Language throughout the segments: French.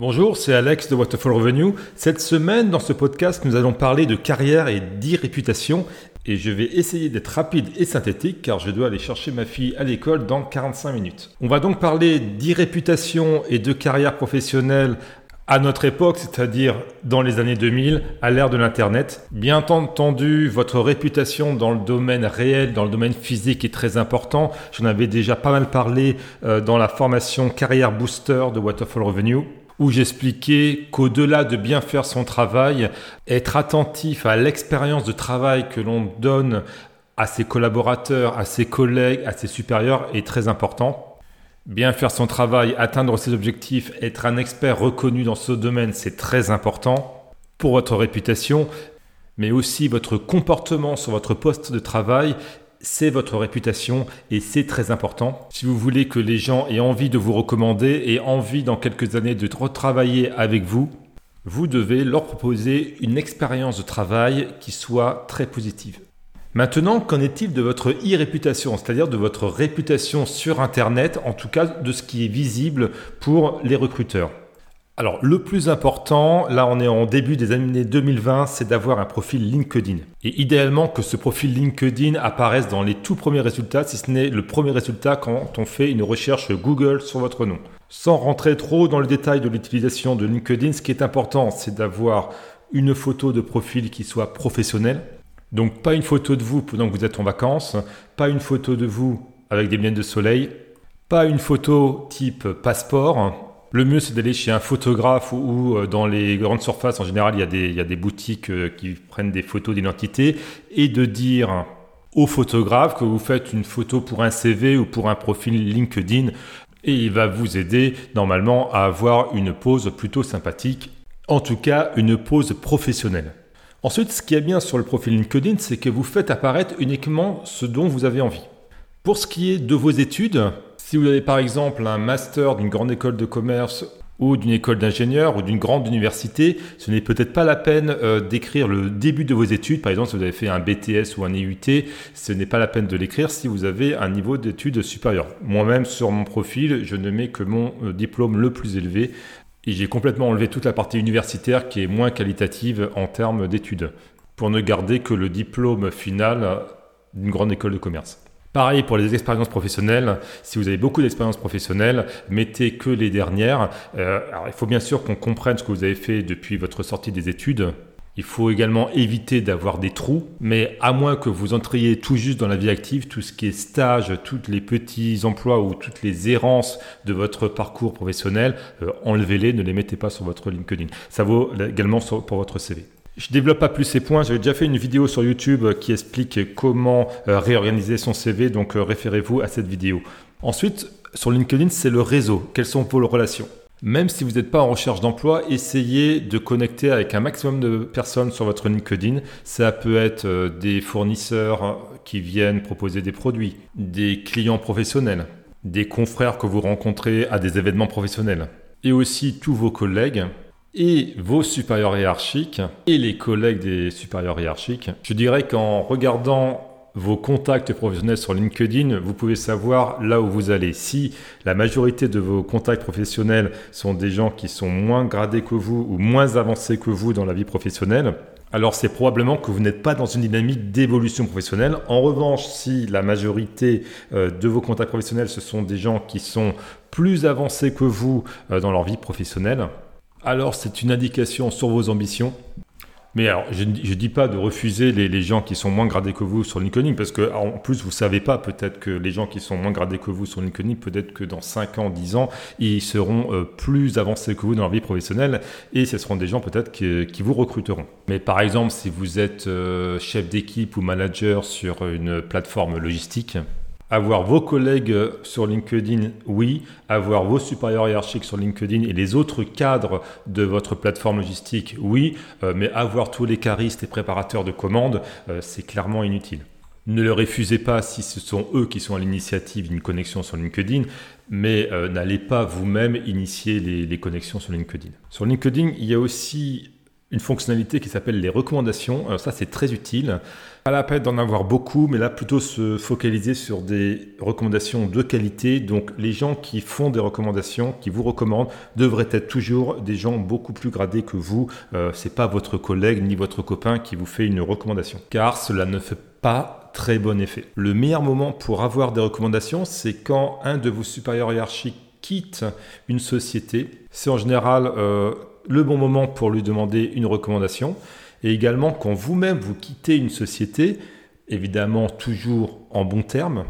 Bonjour, c'est Alex de Waterfall Revenue. Cette semaine, dans ce podcast, nous allons parler de carrière et d'e-réputation. Et je vais essayer d'être rapide et synthétique car je dois aller chercher ma fille à l'école dans 45 minutes. On va donc parler d'e-réputation et de carrière professionnelle à notre époque, c'est-à-dire dans les années 2000, à l'ère de l'Internet. Bien entendu, votre réputation dans le domaine réel, dans le domaine physique est très important. J'en avais déjà pas mal parlé euh, dans la formation Carrière Booster de Waterfall Revenue où j'expliquais qu'au-delà de bien faire son travail, être attentif à l'expérience de travail que l'on donne à ses collaborateurs, à ses collègues, à ses supérieurs est très important. Bien faire son travail, atteindre ses objectifs, être un expert reconnu dans ce domaine, c'est très important pour votre réputation, mais aussi votre comportement sur votre poste de travail c'est votre réputation et c'est très important. Si vous voulez que les gens aient envie de vous recommander et envie dans quelques années de retravailler avec vous, vous devez leur proposer une expérience de travail qui soit très positive. Maintenant, qu'en est-il de votre e-réputation, c'est-à-dire de votre réputation sur Internet, en tout cas de ce qui est visible pour les recruteurs? Alors, le plus important, là on est en début des années 2020, c'est d'avoir un profil LinkedIn. Et idéalement que ce profil LinkedIn apparaisse dans les tout premiers résultats, si ce n'est le premier résultat quand on fait une recherche Google sur votre nom. Sans rentrer trop dans le détail de l'utilisation de LinkedIn, ce qui est important, c'est d'avoir une photo de profil qui soit professionnelle. Donc pas une photo de vous pendant que vous êtes en vacances, pas une photo de vous avec des lunettes de soleil, pas une photo type passeport, le mieux, c'est d'aller chez un photographe ou, euh, dans les grandes surfaces, en général, il y a des, il y a des boutiques euh, qui prennent des photos d'identité et de dire au photographe que vous faites une photo pour un CV ou pour un profil LinkedIn et il va vous aider normalement à avoir une pose plutôt sympathique, en tout cas une pose professionnelle. Ensuite, ce qui est bien sur le profil LinkedIn, c'est que vous faites apparaître uniquement ce dont vous avez envie. Pour ce qui est de vos études, si vous avez par exemple un master d'une grande école de commerce ou d'une école d'ingénieur ou d'une grande université, ce n'est peut-être pas la peine euh, d'écrire le début de vos études. Par exemple, si vous avez fait un BTS ou un EUT, ce n'est pas la peine de l'écrire si vous avez un niveau d'études supérieur. Moi-même, sur mon profil, je ne mets que mon euh, diplôme le plus élevé et j'ai complètement enlevé toute la partie universitaire qui est moins qualitative en termes d'études pour ne garder que le diplôme final d'une grande école de commerce. Pareil pour les expériences professionnelles. Si vous avez beaucoup d'expériences professionnelles, mettez que les dernières. Euh, alors, il faut bien sûr qu'on comprenne ce que vous avez fait depuis votre sortie des études. Il faut également éviter d'avoir des trous, mais à moins que vous entriez tout juste dans la vie active, tout ce qui est stage, tous les petits emplois ou toutes les errances de votre parcours professionnel, euh, enlevez-les, ne les mettez pas sur votre LinkedIn. Ça vaut également pour votre CV. Je développe pas plus ces points. J'avais déjà fait une vidéo sur YouTube qui explique comment euh, réorganiser son CV, donc euh, référez-vous à cette vidéo. Ensuite, sur LinkedIn, c'est le réseau. Quelles sont vos relations? Même si vous n'êtes pas en recherche d'emploi, essayez de connecter avec un maximum de personnes sur votre LinkedIn. Ça peut être euh, des fournisseurs qui viennent proposer des produits, des clients professionnels, des confrères que vous rencontrez à des événements professionnels, et aussi tous vos collègues et vos supérieurs hiérarchiques et les collègues des supérieurs hiérarchiques. Je dirais qu'en regardant vos contacts professionnels sur LinkedIn, vous pouvez savoir là où vous allez. Si la majorité de vos contacts professionnels sont des gens qui sont moins gradés que vous ou moins avancés que vous dans la vie professionnelle, alors c'est probablement que vous n'êtes pas dans une dynamique d'évolution professionnelle. En revanche, si la majorité euh, de vos contacts professionnels, ce sont des gens qui sont plus avancés que vous euh, dans leur vie professionnelle, alors c'est une indication sur vos ambitions. Mais alors, je ne dis pas de refuser les, gens qui sont moins gradés que vous sur LinkedIn, parce que en plus, vous savez pas, peut-être que les gens qui sont moins gradés que vous sur LinkedIn, peut-être que dans 5 ans, 10 ans, ils seront euh, plus avancés que vous dans leur vie professionnelle, et ce seront des gens peut-être qui, vous recruteront. Mais par exemple, si vous êtes euh, chef d'équipe ou manager sur une plateforme logistique, avoir vos collègues sur LinkedIn, oui. Avoir vos supérieurs hiérarchiques sur LinkedIn et les autres cadres de votre plateforme logistique, oui. Euh, mais avoir tous les caristes et préparateurs de commandes, euh, c'est clairement inutile. Ne le refusez pas si ce sont eux qui sont à l'initiative d'une connexion sur LinkedIn, mais euh, n'allez pas vous-même initier les, connexions sur LinkedIn. Sur LinkedIn, il y a aussi une fonctionnalité qui s'appelle les recommandations. Ça, c'est très utile. Pas la peine d'en avoir beaucoup, mais là, plutôt se focaliser sur des recommandations de qualité. Donc, les gens qui font des recommandations, qui vous recommandent, devraient être toujours des gens beaucoup plus gradés que vous. Euh, c'est pas votre collègue ni votre copain qui vous fait une recommandation, car cela ne fait pas très bon effet. Le meilleur moment pour avoir des recommandations, c'est quand un de vos supérieurs hiérarchiques quitte une société. C'est en général euh, le bon moment pour lui demander une recommandation. Et également, quand vous-même vous quittez une société, évidemment toujours en bon terme,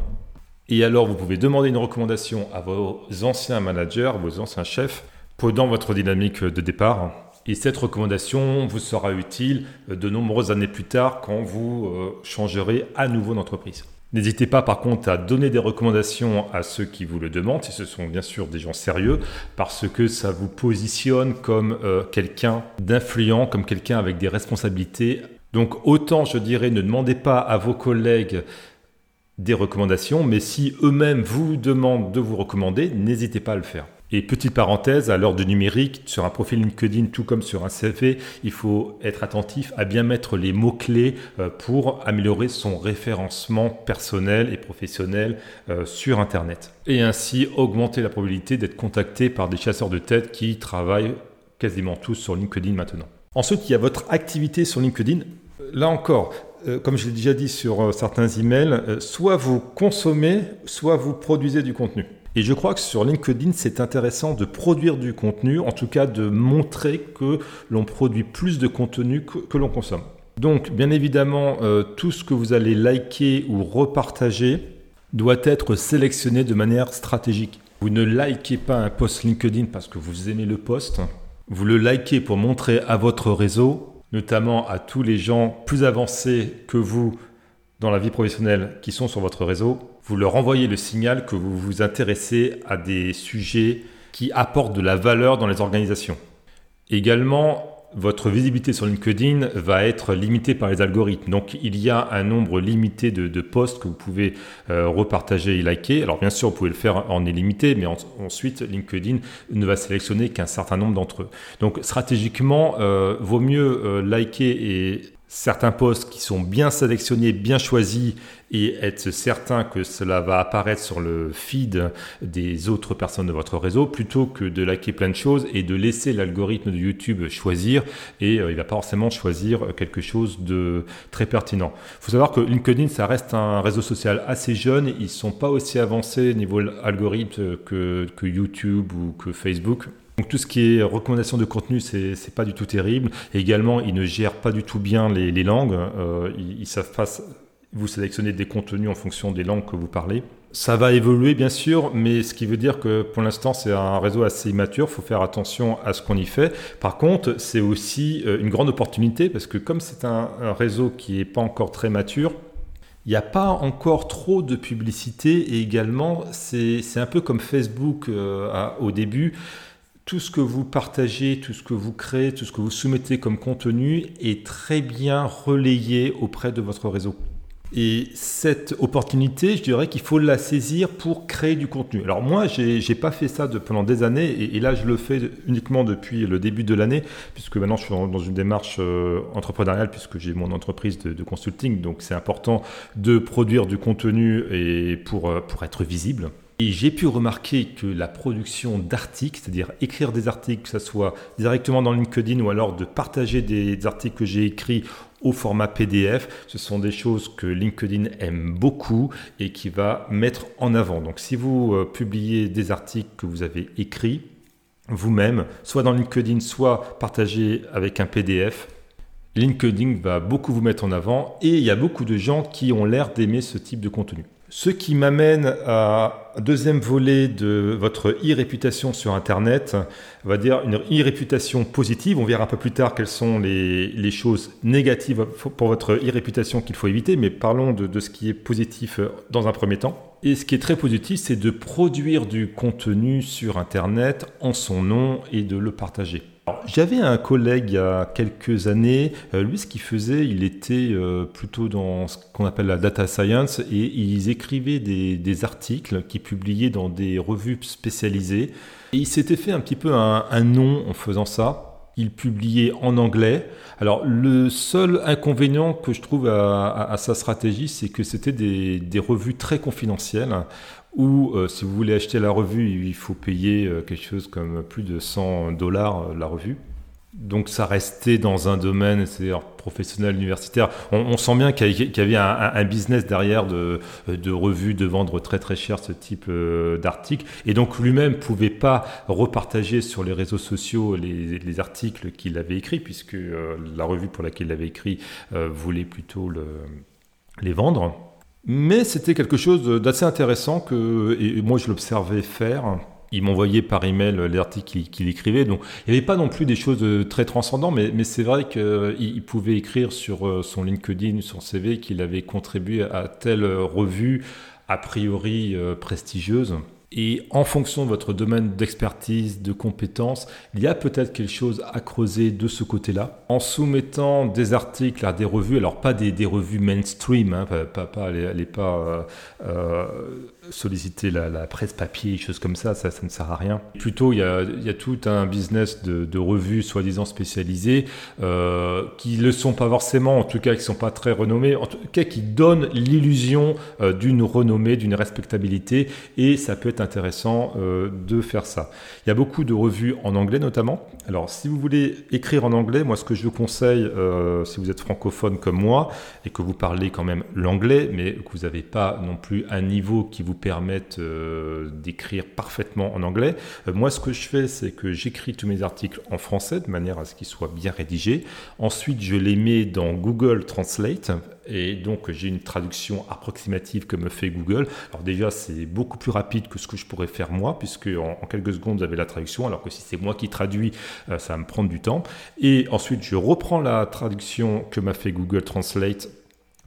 et alors vous pouvez demander une recommandation à vos anciens managers, vos anciens chefs, pendant votre dynamique de départ. Et cette recommandation vous sera utile de nombreuses années plus tard quand vous euh, changerez à nouveau d'entreprise. N'hésitez pas par contre à donner des recommandations à ceux qui vous le demandent, si ce sont bien sûr des gens sérieux, parce que ça vous positionne comme euh, quelqu'un d'influent, comme quelqu'un avec des responsabilités. Donc autant je dirais ne demandez pas à vos collègues des recommandations, mais si eux-mêmes vous demandent de vous recommander, n'hésitez pas à le faire. Et petite parenthèse, à l'heure du numérique, sur un profil LinkedIn, tout comme sur un CV, il faut être attentif à bien mettre les mots-clés euh, pour améliorer son référencement personnel et professionnel euh, sur Internet. Et ainsi augmenter la probabilité d'être contacté par des chasseurs de tête qui travaillent quasiment tous sur LinkedIn maintenant. Ensuite, il y a votre activité sur LinkedIn. Là encore, euh, comme je l'ai déjà dit sur certains emails, soit vous consommez, soit vous produisez du contenu. Et je crois que sur LinkedIn, c'est intéressant de produire du contenu, en tout cas de montrer que l'on produit plus de contenu que, l'on consomme. Donc, bien évidemment, euh, tout ce que vous allez liker ou repartager doit être sélectionné de manière stratégique. Vous ne likez pas un post LinkedIn parce que vous aimez le post. Vous le likez pour montrer à votre réseau, notamment à tous les gens plus avancés que vous dans la vie professionnelle qui sont sur votre réseau, vous leur envoyez le signal que vous vous intéressez à des sujets qui apportent de la valeur dans les organisations. Également, votre visibilité sur LinkedIn va être limitée par les algorithmes. Donc, il y a un nombre limité de, posts que vous pouvez euh, repartager et liker. Alors, bien sûr, vous pouvez le faire en illimité, mais ensuite, LinkedIn ne va sélectionner qu'un certain nombre d'entre eux. Donc, stratégiquement, euh, vaut mieux euh, liker et certains posts qui sont bien sélectionnés, bien choisis et être certain que cela va apparaître sur le feed des autres personnes de votre réseau plutôt que de liker plein de choses et de laisser l'algorithme de YouTube choisir et euh, il va pas forcément choisir quelque chose de très pertinent. Il faut savoir que LinkedIn ça reste un réseau social assez jeune, ils sont pas aussi avancés niveau algorithme que, que YouTube ou que Facebook. Donc tout ce qui est recommandation de contenu, c'est n'est pas du tout terrible. Et également, ils ne gèrent pas du tout bien les, langues. Euh, ils, savent pas vous sélectionner des contenus en fonction des langues que vous parlez. Ça va évoluer bien sûr, mais ce qui veut dire que pour l'instant c'est un réseau assez immature, il faut faire attention à ce qu'on y fait. Par contre, c'est aussi euh, une grande opportunité parce que comme c'est un, réseau qui n'est pas encore très mature, il n'y a pas encore trop de publicité et également c'est un peu comme Facebook euh, au début tout ce que vous partagez, tout ce que vous créez, tout ce que vous soumettez comme contenu est très bien relayé auprès de votre réseau. Et cette opportunité, je dirais qu'il faut la saisir pour créer du contenu. Alors moi, j'ai n'ai pas fait ça pendant des années, et, là, je le fais uniquement depuis le début de l'année, puisque maintenant, je suis dans, une démarche euh, entrepreneuriale, puisque j'ai mon entreprise de, consulting, donc c'est important de produire du contenu et pour, euh, pour être visible. Et j'ai pu remarquer que la production d'articles, c'est-à-dire écrire des articles, que ce soit directement dans LinkedIn ou alors de partager des articles que j'ai écrits au format PDF, ce sont des choses que LinkedIn aime beaucoup et qui va mettre en avant. Donc si vous euh, publiez des articles que vous avez écrits vous-même, soit dans LinkedIn, soit partagés avec un PDF, LinkedIn va beaucoup vous mettre en avant et il y a beaucoup de gens qui ont l'air d'aimer ce type de contenu. Ce qui m'amène à un deuxième volet de votre e-réputation sur Internet, on va dire une e-réputation positive. On verra un peu plus tard quelles sont les, choses négatives pour votre e-réputation qu'il faut éviter, mais parlons de, de ce qui est positif dans un premier temps. Et ce qui est très positif, c'est de produire du contenu sur Internet en son nom et de le partager. J'avais un collègue il y a quelques années, euh, lui ce qu'il faisait, il était euh, plutôt dans ce qu'on appelle la data science et ils écrivaient des, articles qui publiaient dans des revues spécialisées. Et il s'était fait un petit peu un, nom en faisant ça. il publiait en anglais. Alors le seul inconvénient que je trouve à, sa stratégie, c'est que c'était des, revues très confidentielles où euh, si vous voulez acheter la revue, il faut payer euh, quelque chose comme plus de 100 dollars euh, la revue. Donc ça restait dans un domaine c'est-à-dire professionnel universitaire. On, sent bien qu'il y avait un, business derrière de, de revues, de vendre très très cher ce type d'articles. Et donc lui-même pouvait pas repartager sur les réseaux sociaux les, articles qu'il avait écrits, puisque la revue pour laquelle il avait écrit voulait plutôt le, les vendre. Mais c'était quelque chose d'assez intéressant que moi je l'observais faire il m'envoyait par email l'article qu'il écrivait. Donc, il n'y avait pas non plus des choses euh, très transcendantes, mais, mais c'est vrai qu'il euh, pouvait écrire sur euh, son LinkedIn, son CV, qu'il avait contribué à telle revue a priori prestigieuse. Et en fonction de votre domaine d'expertise, de compétences, il y a peut-être quelque chose à creuser de ce côté-là. En soumettant des articles à des revues, alors pas des, revues mainstream, hein, pas, pas, allez, pas solliciter la, presse papier, choses comme ça, ça, ne sert à rien. Plutôt, il y a, tout un business de, revues soi-disant spécialisées euh, qui ne le sont pas forcément, en tout cas qui ne sont pas très renommées, en tout cas qui donnent l'illusion euh, d'une renommée, d'une respectabilité, et ça peut être intéressant euh, de faire ça. Il y a beaucoup de revues en anglais notamment. Alors, si vous voulez écrire en anglais, moi ce que je vous conseille, si vous êtes francophone comme moi, et que vous parlez quand même l'anglais, mais que vous n'avez pas non plus un niveau qui vous permettent euh, d'écrire parfaitement en anglais. Euh, moi, ce que je fais, c'est que j'écris tous mes articles en français de manière à ce qu'ils soient bien rédigés. Ensuite, je les mets dans Google Translate et donc j'ai une traduction approximative que me fait Google. Alors déjà c'est beaucoup plus rapide que ce que je pourrais faire moi puisque en, quelques secondes vous avez la traduction alors que si c'est moi qui traduis euh, ça va me prendre du temps. Et ensuite je reprends la traduction que m'a fait Google Translate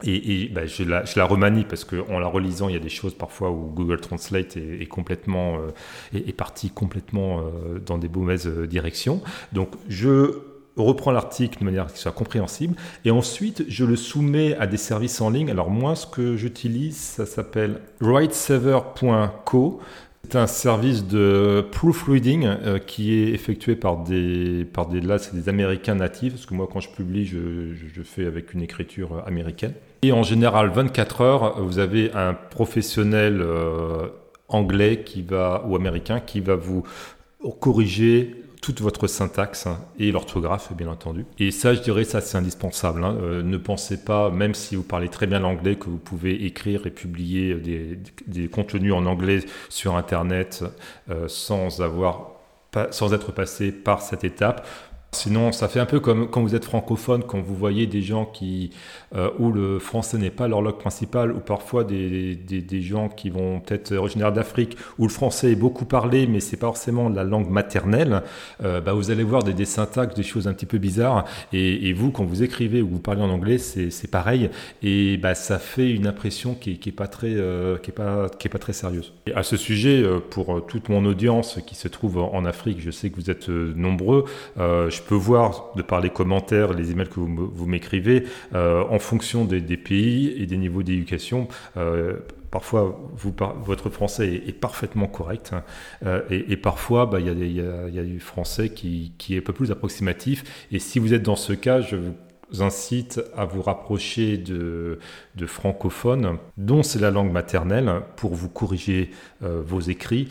et, bah, je, la, remanie parce qu'en la relisant, il y a des choses parfois où Google Translate est, complètement euh, est, parti complètement euh, dans des mauvaises euh, directions. Donc je reprends l'article de manière qu'il soit compréhensible et ensuite je le soumets à des services en ligne. Alors moi, ce que j'utilise, ça s'appelle writesaver.co. C'est un service de proofreading qui est effectué par des, par des, là, c'est des Américains natifs, parce que moi, quand je publie, je, fais avec une écriture américaine. Et en général, 24 heures, vous avez un professionnel euh, anglais qui va, ou américain qui va vous corriger toute votre syntaxe et l'orthographe, bien entendu. Et ça, je dirais, ça c'est indispensable. Hein. Euh, ne pensez pas, même si vous parlez très bien l'anglais, que vous pouvez écrire et publier des, contenus en anglais sur Internet euh, sans avoir sans être passé par cette étape. Sinon, ça fait un peu comme quand vous êtes francophone, quand vous voyez des gens qui, euh, où le français n'est pas leur langue principale, ou parfois des, des, gens qui vont peut-être originaires d'Afrique, où le français est beaucoup parlé, mais c'est pas forcément la langue maternelle, euh, bah, vous allez voir des, des, syntaxes, des choses un petit peu bizarres. Et, vous, quand vous écrivez ou vous parlez en anglais, c'est pareil. Et bah, ça fait une impression qui, qui est pas très, euh, pas, pas très sérieuse. À ce sujet, pour toute mon audience qui se trouve en Afrique, je sais que vous êtes nombreux. Peux voir, de par les commentaires, les emails que vous, m'écrivez, euh, en fonction des, pays et des niveaux d'éducation, euh, parfois vous, votre français est, parfaitement correct hein. euh, et, parfois bah, il y, a du français qui, est un peu plus approximatif et si vous êtes dans ce cas je vous incite à vous rapprocher de francophones dont c'est la langue maternelle pour vous corriger vos écrits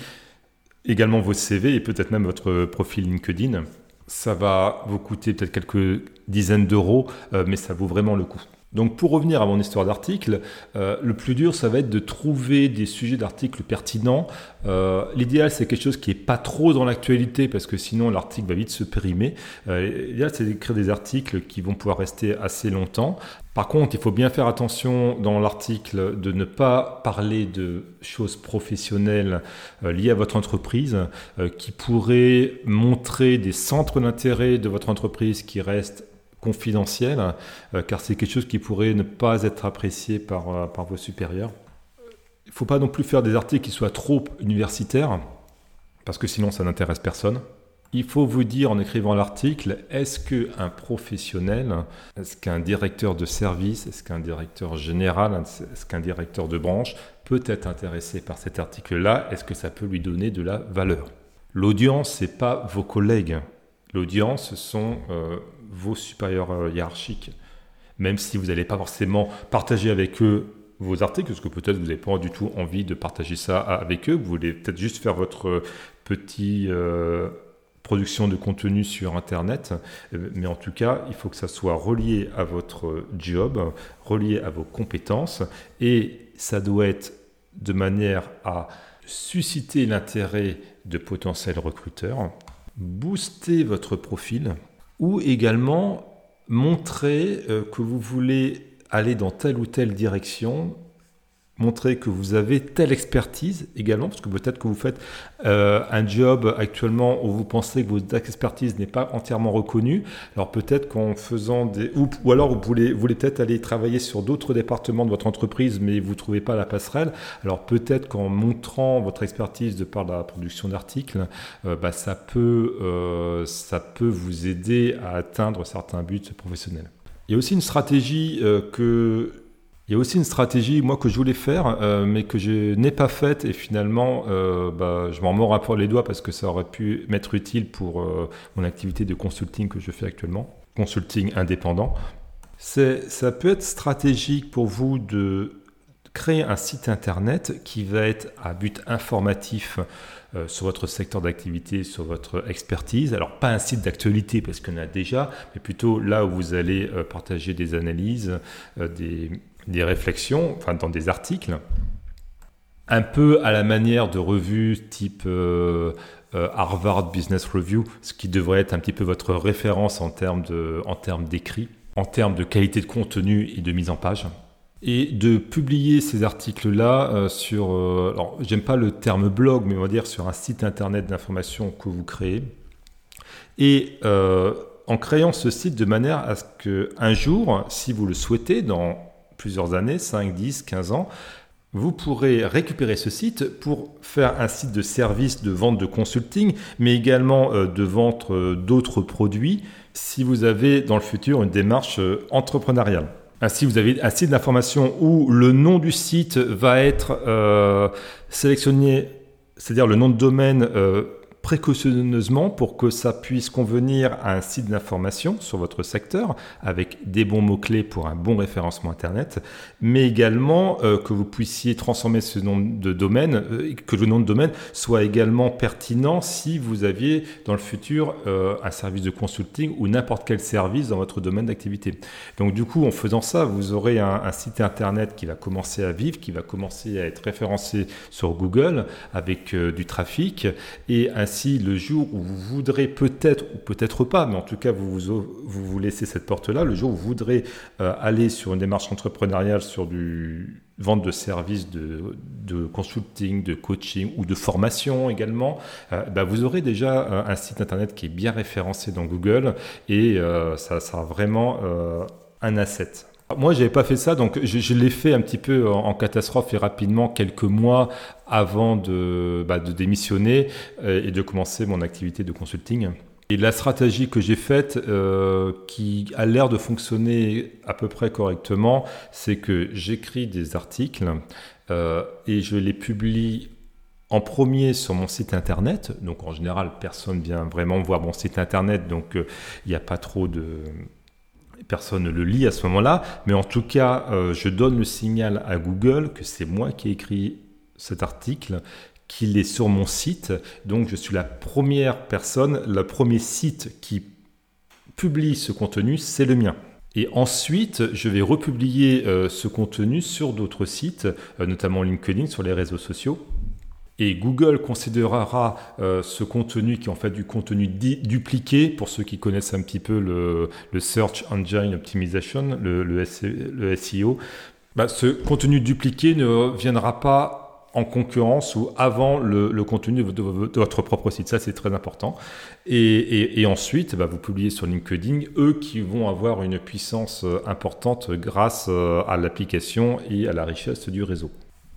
également vos CV et peut-être même votre profil LinkedIn ça va vous coûter peut-être quelques dizaines d'euros, euh, mais ça vaut vraiment le coup. Donc pour revenir à mon histoire d'article, euh, le plus dur, ça va être de trouver des sujets d'articles pertinents. Euh, l'idéal, c'est quelque chose qui n'est pas trop dans l'actualité, parce que sinon l'article va vite se périmer. L'idéal, c'est d'écrire des articles qui vont pouvoir rester assez longtemps. Par contre, il faut bien faire attention dans l'article de ne pas parler de choses professionnelles euh, liées à votre entreprise euh, qui pourraient montrer des centres d'intérêt de votre entreprise qui restent confidentiels, euh, car c'est quelque chose qui pourrait ne pas être apprécié par, par vos supérieurs. Il ne faut pas non plus faire des articles qui soient trop universitaires, parce que sinon ça n'intéresse personne. Il faut vous dire en écrivant l'article, est-ce qu'un professionnel, est-ce qu'un directeur de service, est-ce qu'un directeur général, est-ce qu'un directeur de branche peut être intéressé par cet article-là? Est-ce que ça peut lui donner de la valeur? L'audience, ce n'est pas vos collègues. L'audience, ce sont vos supérieurs hiérarchiques. Même si vous n'allez pas forcément partager avec eux vos articles, parce que peut-être vous n'avez pas du tout envie de partager ça avec eux, vous voulez peut-être juste faire votre petit production de contenu sur Internet, euh, mais en tout cas, il faut que ça soit relié à votre job, relié à vos compétences, et ça doit être de manière à susciter l'intérêt de potentiels recruteurs, booster votre profil, ou également montrer euh, que vous voulez aller dans telle ou telle direction montrer que vous avez telle expertise également, parce que peut-être que vous faites euh, un job actuellement où vous pensez que votre expertise n'est pas entièrement reconnue. Alors peut-être qu'en faisant des... Ou, alors vous voulez, voulez peut-être aller travailler sur d'autres départements de votre entreprise, mais vous ne trouvez pas la passerelle. Alors peut-être qu'en montrant votre expertise de par la production d'articles, euh, bah, ça, peut, euh, ça peut vous aider à atteindre certains buts professionnels. Il y a aussi une stratégie que il y a aussi une stratégie, moi, que je voulais faire, euh, mais que je n'ai pas faite, et finalement, euh, bah, je m'en mords peu les doigts parce que ça aurait pu m'être utile pour euh, mon activité de consulting que je fais actuellement, consulting indépendant. Ça peut être stratégique pour vous de créer un site internet qui va être à but informatif sur votre secteur d'activité, sur votre expertise. Alors pas un site d'actualité parce qu'on a déjà, mais plutôt là où vous allez partager des analyses, des, des réflexions, enfin dans des articles, un peu à la manière de revues type euh, euh, Harvard Business Review, ce qui devrait être un petit peu votre référence en termes d'écrit, en termes de qualité de contenu et de mise en page. Et de publier ces articles-là euh, sur, alors j'aime pas le terme blog, mais on va dire sur un site internet d'information que vous créez. Et en créant ce site de manière à ce qu'un jour, si vous le souhaitez, dans plusieurs années, 5, 10, 15 ans, vous pourrez récupérer ce site pour faire un site de service de vente de consulting, mais également euh, de vente euh, d'autres produits si vous avez dans le futur une démarche euh, entrepreneuriale. Ainsi, vous avez un site d'information où le nom du site va être sélectionné, c'est-à-dire le nom de domaine précautionneusement pour que ça puisse convenir à un site d'information sur votre secteur avec des bons mots-clés pour un bon référencement Internet, mais également euh, que vous puissiez transformer ce nom de domaine, euh, que le nom de domaine soit également pertinent si vous aviez dans le futur euh, un service de consulting ou n'importe quel service dans votre domaine d'activité. Donc du coup, en faisant ça, vous aurez un, site Internet qui va commencer à vivre, qui va commencer à être référencé sur Google avec du trafic et un si le jour où vous voudrez peut-être ou peut-être pas, mais en tout cas vous vous, laissez cette porte-là, le jour où vous voudrez euh, aller sur une démarche entrepreneuriale sur du vente de services de, de consulting, de coaching ou de formation également, euh, bah, vous aurez déjà euh, un site internet qui est bien référencé dans Google et ça sera vraiment un asset. Moi, j'avais pas fait ça, donc je, l'ai fait un petit peu en, catastrophe et rapidement quelques mois avant de, bah, démissionner euh, et de commencer mon activité de consulting. Et la stratégie que j'ai faite, euh, qui a l'air de fonctionner à peu près correctement, c'est que j'écris des articles euh, et je les publie en premier sur mon site internet. Donc en général, personne vient vraiment voir mon site internet, donc il n'y a pas trop de personne ne le lit à ce moment-là, mais en tout cas, euh, je donne le signal à Google que c'est moi qui ai écrit cet article, qu'il est sur mon site. Donc, je suis la première personne, le premier site qui publie ce contenu, c'est le mien. Et ensuite, je vais republier euh, ce contenu sur d'autres sites, euh, notamment LinkedIn, sur les réseaux sociaux. Et Google considérera euh, ce contenu qui est en fait du contenu dupliqué, pour ceux qui connaissent un petit peu le, Search Engine Optimization, le, SEO. Bah, ce contenu dupliqué ne viendra pas en concurrence ou avant le, contenu de, votre propre site. Ça, c'est très important. Et, ensuite, bah, vous publiez sur LinkedIn, eux qui vont avoir une puissance euh, importante grâce euh, à l'application et à la richesse du réseau.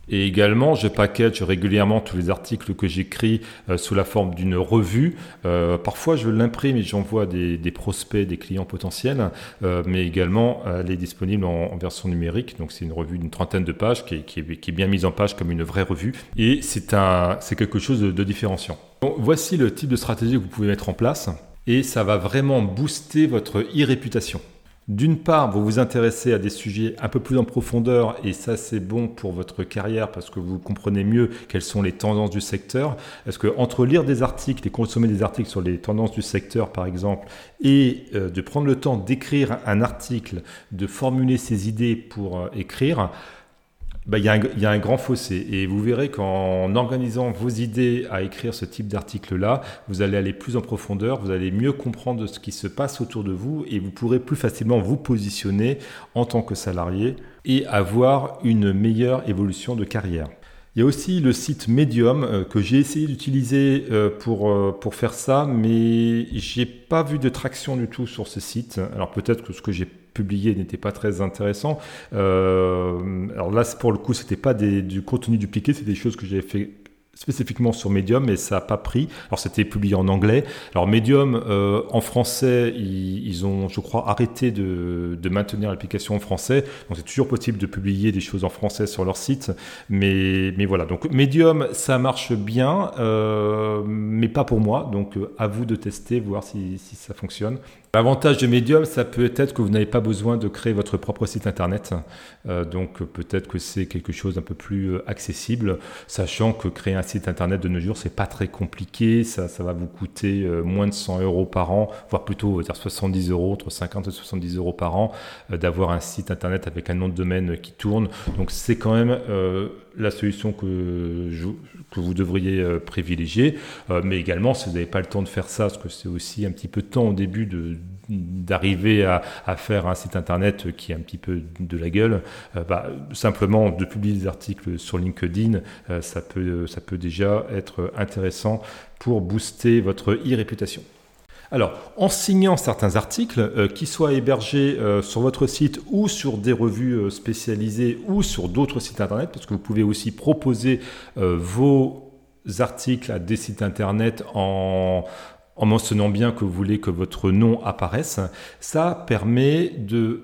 Et également, je package régulièrement tous les articles que j'écris euh, sous la forme d'une revue. Euh, parfois, je l'imprime et j'envoie des, des, prospects, des clients potentiels, euh, mais également, elle est disponible en, version numérique. Donc, c'est une revue d'une trentaine de pages qui est, bien mise en page comme une vraie revue. Et c'est quelque chose de, de différenciant. voici le type de stratégie que vous pouvez mettre en place. et ça va vraiment booster votre e-réputation. D'une part, vous vous intéressez à des sujets un peu plus en profondeur et ça c'est bon pour votre carrière parce que vous comprenez mieux quelles sont les tendances du secteur. Est-ce que entre lire des articles et consommer des articles sur les tendances du secteur par exemple et euh, de prendre le temps d'écrire un article, de formuler ses idées pour euh, écrire, bah, il y, a un grand fossé. Et vous verrez qu'en organisant vos idées à écrire ce type d'article-là, vous allez aller plus en profondeur, vous allez mieux comprendre ce qui se passe autour de vous et vous pourrez plus facilement vous positionner en tant que salarié et avoir une meilleure évolution de carrière. Il y a aussi le site Medium euh, que j'ai essayé d'utiliser euh, pour, euh, pour faire ça, mais j'ai pas vu de traction du tout sur ce site. Alors peut-être que ce que j'ai publié n'était pas très intéressant. alors là, pour le coup, c'était pas des, du contenu dupliqué, c'est des choses que j'avais fait spécifiquement sur Medium, mais ça n'a pas pris. Alors c'était publié en anglais. Alors Medium, euh, en français, ils, ont, je crois, arrêté de, de maintenir l'application en français. Donc c'est toujours possible de publier des choses en français sur leur site. Mais, mais voilà, donc Medium, ça marche bien, euh, mais pas pour moi. Donc euh, à vous de tester, voir si ça fonctionne. L'avantage de Medium, ça peut être que vous n'avez pas besoin de créer votre propre site internet. Euh, donc peut-être que c'est quelque chose d'un peu plus euh, accessible, sachant que créer un site internet de nos jours, c'est pas très compliqué. Ça, va vous coûter euh, moins de 100 euros par an, voire plutôt dire 70 euros, entre 50 et 70 euros par an, d'avoir un site internet avec un nom de domaine qui tourne. Donc c'est quand même la solution que, que vous devriez privilégier. mais également, si vous n'avez pas le temps de faire ça, parce que c'est aussi un petit peu de temps au début de d'arriver à, faire un site internet qui est un petit peu de la gueule, euh, bah, simplement de publier des articles sur LinkedIn, euh, ça, peut, ça peut déjà être intéressant pour booster votre e-réputation. Alors, en signant certains articles, euh, qui soient hébergés sur votre site ou sur des revues spécialisées ou sur d'autres sites internet, parce que vous pouvez aussi proposer vos articles à des sites internet en mentionnant bien que vous voulez que votre nom apparaisse, ça permet de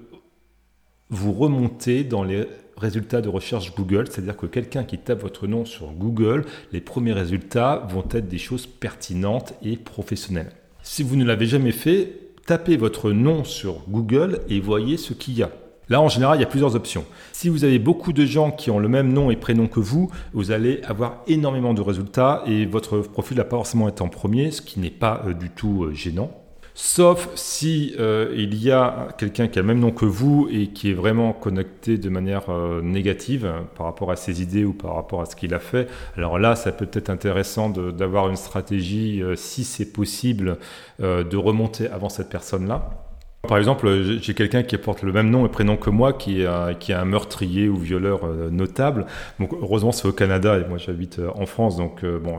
vous remonter dans les résultats de recherche Google, c'est-à-dire que quelqu'un qui tape votre nom sur Google, les premiers résultats vont être des choses pertinentes et professionnelles. Si vous ne l'avez jamais fait, tapez votre nom sur Google et voyez ce qu'il y a. Là, en général, il y a plusieurs options. Si vous avez beaucoup de gens qui ont le même nom et prénom que vous, vous allez avoir énormément de résultats et votre profil n'a pas forcément été en premier, ce qui n'est pas euh, du tout euh, gênant. Sauf si euh, il y a quelqu'un qui a le même nom que vous et qui est vraiment connecté de manière négative par rapport à ses idées ou par rapport à ce qu'il a fait. Alors là, ça peut être intéressant d'avoir une stratégie, si c'est possible, de remonter avant cette personne-là. Par exemple, j'ai quelqu'un qui porte le même nom et prénom que moi, qui est, un, meurtrier ou violeur euh, notable. Donc, heureusement, c'est au Canada et moi, j'habite euh, en France. Donc, euh, bon,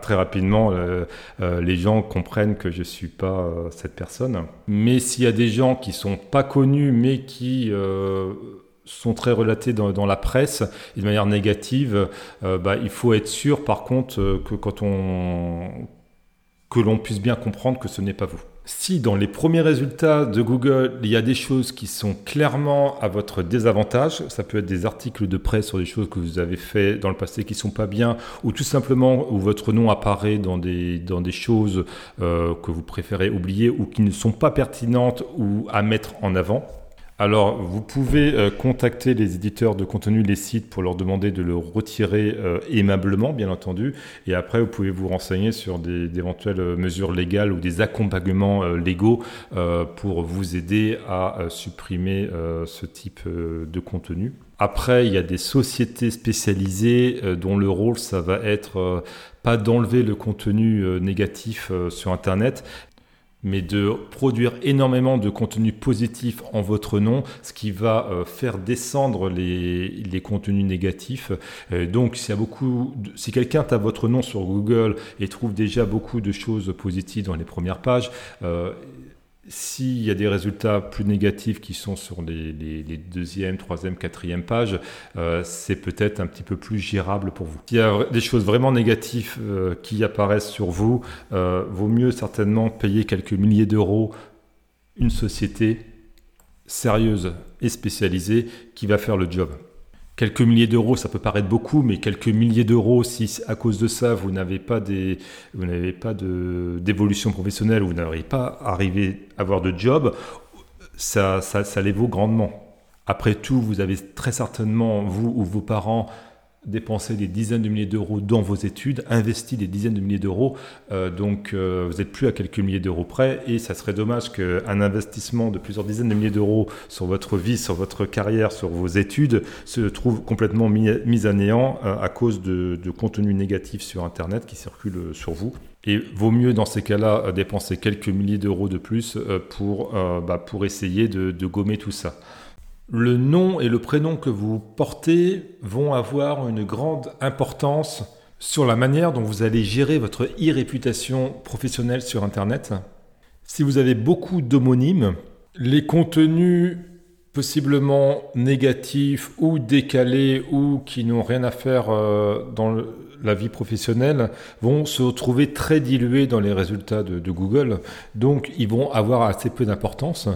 très rapidement, les gens comprennent que je suis pas cette personne. Mais s'il y a des gens qui sont pas connus, mais qui sont très relatés dans, la presse et de manière négative, bah, il faut être sûr, par contre, que l'on puisse bien comprendre que ce n'est pas vous. Si dans les premiers résultats de Google, il y a des choses qui sont clairement à votre désavantage, ça peut être des articles de presse sur des choses que vous avez fait dans le passé qui sont pas bien, ou tout simplement où votre nom apparaît dans des, choses euh, que vous préférez oublier ou qui ne sont pas pertinentes ou à mettre en avant, alors, vous pouvez euh, contacter les éditeurs de contenu, les sites, pour leur demander de le retirer euh, aimablement, bien entendu. Et après, vous pouvez vous renseigner sur d'éventuelles euh, mesures légales ou des accompagnements légaux pour vous aider à supprimer ce type de contenu. Après, il y a des sociétés spécialisées dont le rôle, ça va être pas d'enlever le contenu négatif sur Internet, mais de produire énormément de contenu positif en votre nom, ce qui va euh, faire descendre les, les contenus négatifs. Euh, donc, s'il y a beaucoup, si quelqu'un tape votre nom sur Google et trouve déjà beaucoup de choses positives dans les premières pages, euh, s'il y a des résultats plus négatifs qui sont sur les, les, deuxième, troisième, quatrième pages, euh, c'est peut-être un petit peu plus gérable pour vous. S'il y a des choses vraiment négatives euh, qui apparaissent sur vous, euh, vaut mieux certainement payer quelques milliers d'euros une société sérieuse et spécialisée qui va faire le job. Quelques milliers d'euros, ça peut paraître beaucoup, mais quelques milliers d'euros, si à cause de ça, vous n'avez pas de, d'évolution professionnelle, ou vous n'arrivez pas à arriver à avoir de job, ça, ça, ça les vaut grandement. Après tout, vous avez très certainement, vous ou vos parents, dépensé des dizaines de milliers d'euros dans vos études, investi des dizaines de milliers d'euros, euh, donc euh, vous n'êtes plus à quelques milliers d'euros près, et ça serait dommage qu'un investissement de plusieurs dizaines de milliers d'euros sur votre vie, sur votre carrière, sur vos études, se trouve complètement mis, à néant euh, à cause de, contenu négatif sur Internet qui circule sur vous. Et vaut mieux dans ces cas-là dépenser quelques milliers d'euros de plus pour, bah, pour essayer de gommer tout ça. Le nom et le prénom que vous portez vont avoir une grande importance sur la manière dont vous allez gérer votre e-réputation professionnelle sur Internet. Si vous avez beaucoup d'homonymes, les contenus possiblement négatifs ou décalés ou qui n'ont rien à faire euh, dans la vie professionnelle vont se retrouver très dilués dans les résultats de, de Google. Donc ils vont avoir assez peu d'importance.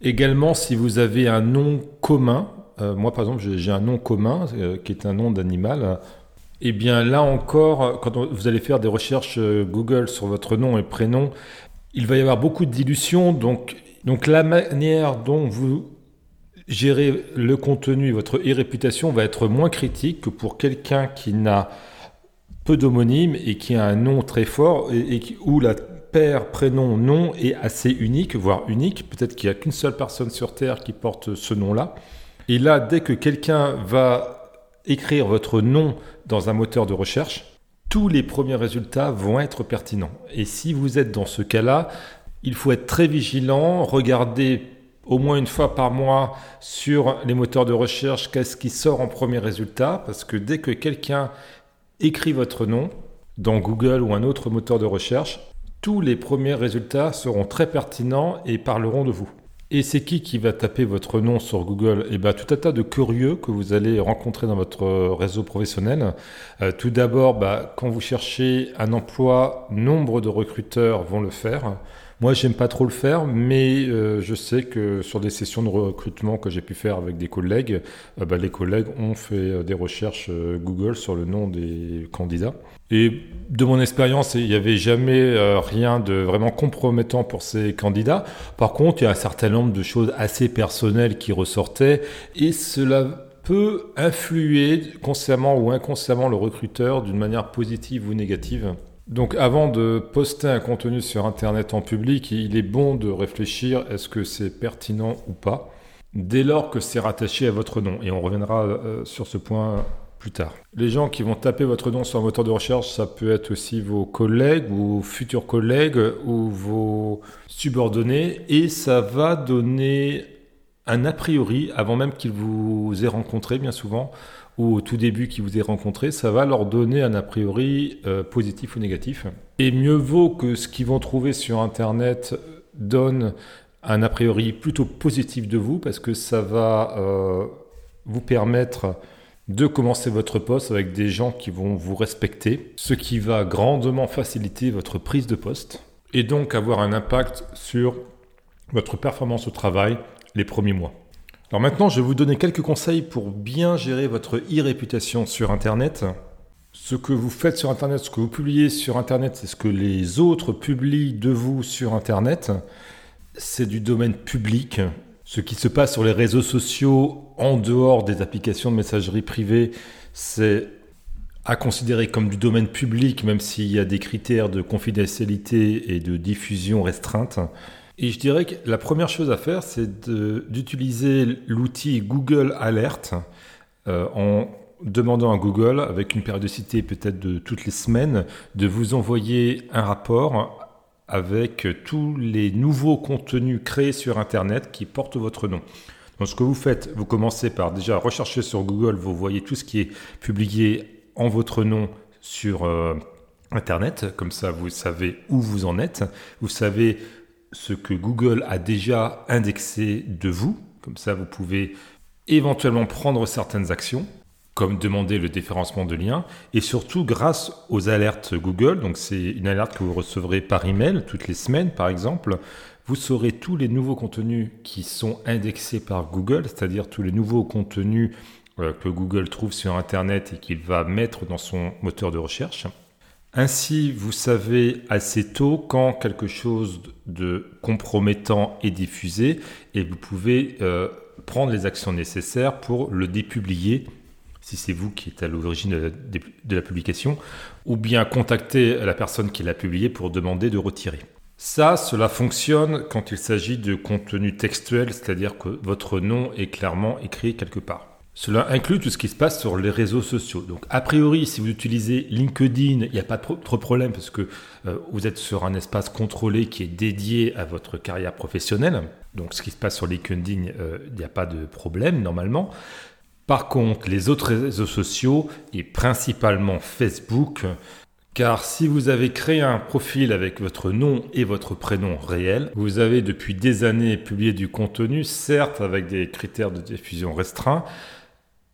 Également, si vous avez un nom commun, euh, moi par exemple j'ai un nom commun euh, qui est un nom d'animal, et eh bien là encore, quand vous allez faire des recherches euh, Google sur votre nom et prénom, il va y avoir beaucoup de dilution, donc, donc la manière dont vous gérez le contenu et votre e-réputation va être moins critique que pour quelqu'un qui n'a peu d'homonymes et qui a un nom très fort et, et où la père, prénom, nom est assez unique, voire unique. Peut-être qu'il n'y a qu'une seule personne sur Terre qui porte ce nom-là. Et là, dès que quelqu'un va écrire votre nom dans un moteur de recherche, tous les premiers résultats vont être pertinents. Et si vous êtes dans ce cas-là, il faut être très vigilant, regarder au moins une fois par mois sur les moteurs de recherche qu'est-ce qui sort en premier résultat, parce que dès que quelqu'un écrit votre nom dans Google ou un autre moteur de recherche, tous les premiers résultats seront très pertinents et parleront de vous. Et c'est qui qui va taper votre nom sur Google? Eh bien, tout un tas de curieux que vous allez rencontrer dans votre réseau professionnel. Euh, tout d'abord, bah, quand vous cherchez un emploi, nombre de recruteurs vont le faire. Moi, j'aime pas trop le faire, mais euh, je sais que sur des sessions de recrutement que j'ai pu faire avec des collègues, euh, bah, les collègues ont fait des recherches Google sur le nom des candidats. Et de mon expérience, il n'y avait jamais euh, rien de vraiment compromettant pour ces candidats. Par contre, il y a un certain nombre de choses assez personnelles qui ressortaient et cela peut influer consciemment ou inconsciemment le recruteur d'une manière positive ou négative. Donc avant de poster un contenu sur Internet en public, il est bon de réfléchir est-ce que c'est pertinent ou pas, dès lors que c'est rattaché à votre nom. Et on reviendra euh, sur ce point plus tard. Les gens qui vont taper votre nom sur un moteur de recherche, ça peut être aussi vos collègues ou futurs collègues ou vos subordonnés et ça va donner un a priori avant même qu'ils vous aient rencontré bien souvent ou au tout début qu'ils vous aient rencontré, ça va leur donner un a priori euh, positif ou négatif. Et mieux vaut que ce qu'ils vont trouver sur Internet donne un a priori plutôt positif de vous parce que ça va euh, vous permettre de commencer votre poste avec des gens qui vont vous respecter, ce qui va grandement faciliter votre prise de poste et donc avoir un impact sur votre performance au travail les premiers mois. Alors maintenant, je vais vous donner quelques conseils pour bien gérer votre e-réputation sur Internet. Ce que vous faites sur Internet, ce que vous publiez sur Internet, c'est ce que les autres publient de vous sur Internet. C'est du domaine public ce qui se passe sur les réseaux sociaux en dehors des applications de messagerie privée, c'est à considérer comme du domaine public, même s'il y a des critères de confidentialité et de diffusion restreinte. Et je dirais que la première chose à faire, c'est d'utiliser l'outil Google Alert euh, en demandant à Google, avec une périodicité peut-être de toutes les semaines, de vous envoyer un rapport avec tous les nouveaux contenus créés sur Internet qui portent votre nom. Donc ce que vous faites, vous commencez par déjà rechercher sur Google, vous voyez tout ce qui est publié en votre nom sur euh, Internet, comme ça vous savez où vous en êtes, vous savez ce que Google a déjà indexé de vous, comme ça vous pouvez éventuellement prendre certaines actions comme demander le déférencement de liens, et surtout grâce aux alertes Google, donc c'est une alerte que vous recevrez par email toutes les semaines par exemple, vous saurez tous les nouveaux contenus qui sont indexés par Google, c'est-à-dire tous les nouveaux contenus que Google trouve sur Internet et qu'il va mettre dans son moteur de recherche. Ainsi, vous savez assez tôt quand quelque chose de compromettant est diffusé et vous pouvez euh, prendre les actions nécessaires pour le dépublier si c'est vous qui êtes à l'origine de, la publication, ou bien contacter la personne qui l'a publié pour demander de retirer. Ça, cela fonctionne quand il s'agit de contenu textuel, c'est-à-dire que votre nom est clairement écrit quelque part. Cela inclut tout ce qui se passe sur les réseaux sociaux. Donc, a priori, si vous utilisez LinkedIn, il n'y a pas trop, de problème parce que euh, vous êtes sur un espace contrôlé qui est dédié à votre carrière professionnelle. Donc, ce qui se passe sur LinkedIn, euh, il n'y a pas de problème normalement. Par contre, les autres réseaux sociaux, et principalement Facebook, car si vous avez créé un profil avec votre nom et votre prénom réel, vous avez depuis des années publié du contenu, certes avec des critères de diffusion restreints,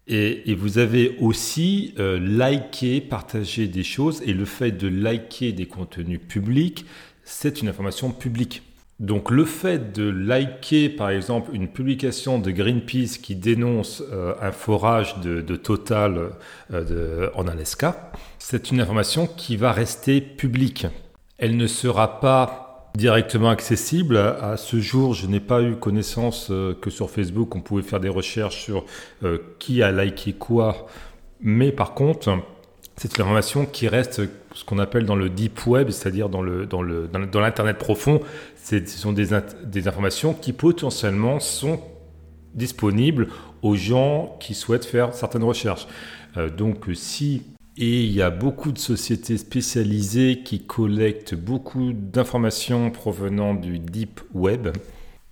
et, vous avez aussi euh, liké, partagé des choses, et le fait de liker des contenus publics, c'est une information publique. Donc le fait de liker par exemple une publication de Greenpeace qui dénonce euh, un forage de, Total euh, en Alaska, c'est une information qui va rester publique. Elle ne sera pas directement accessible. À ce jour, je n'ai pas eu connaissance euh, que sur Facebook, on pouvait faire des recherches sur euh, qui a liké quoi. Mais par contre, c'est une information qui reste ce qu'on appelle dans le deep web, c'est-à-dire dans le dans le dans l'internet profond. Ce sont des, des informations qui potentiellement sont disponibles aux gens qui souhaitent faire certaines recherches. Euh, donc, si et il y a beaucoup de sociétés spécialisées qui collectent beaucoup d'informations provenant du deep web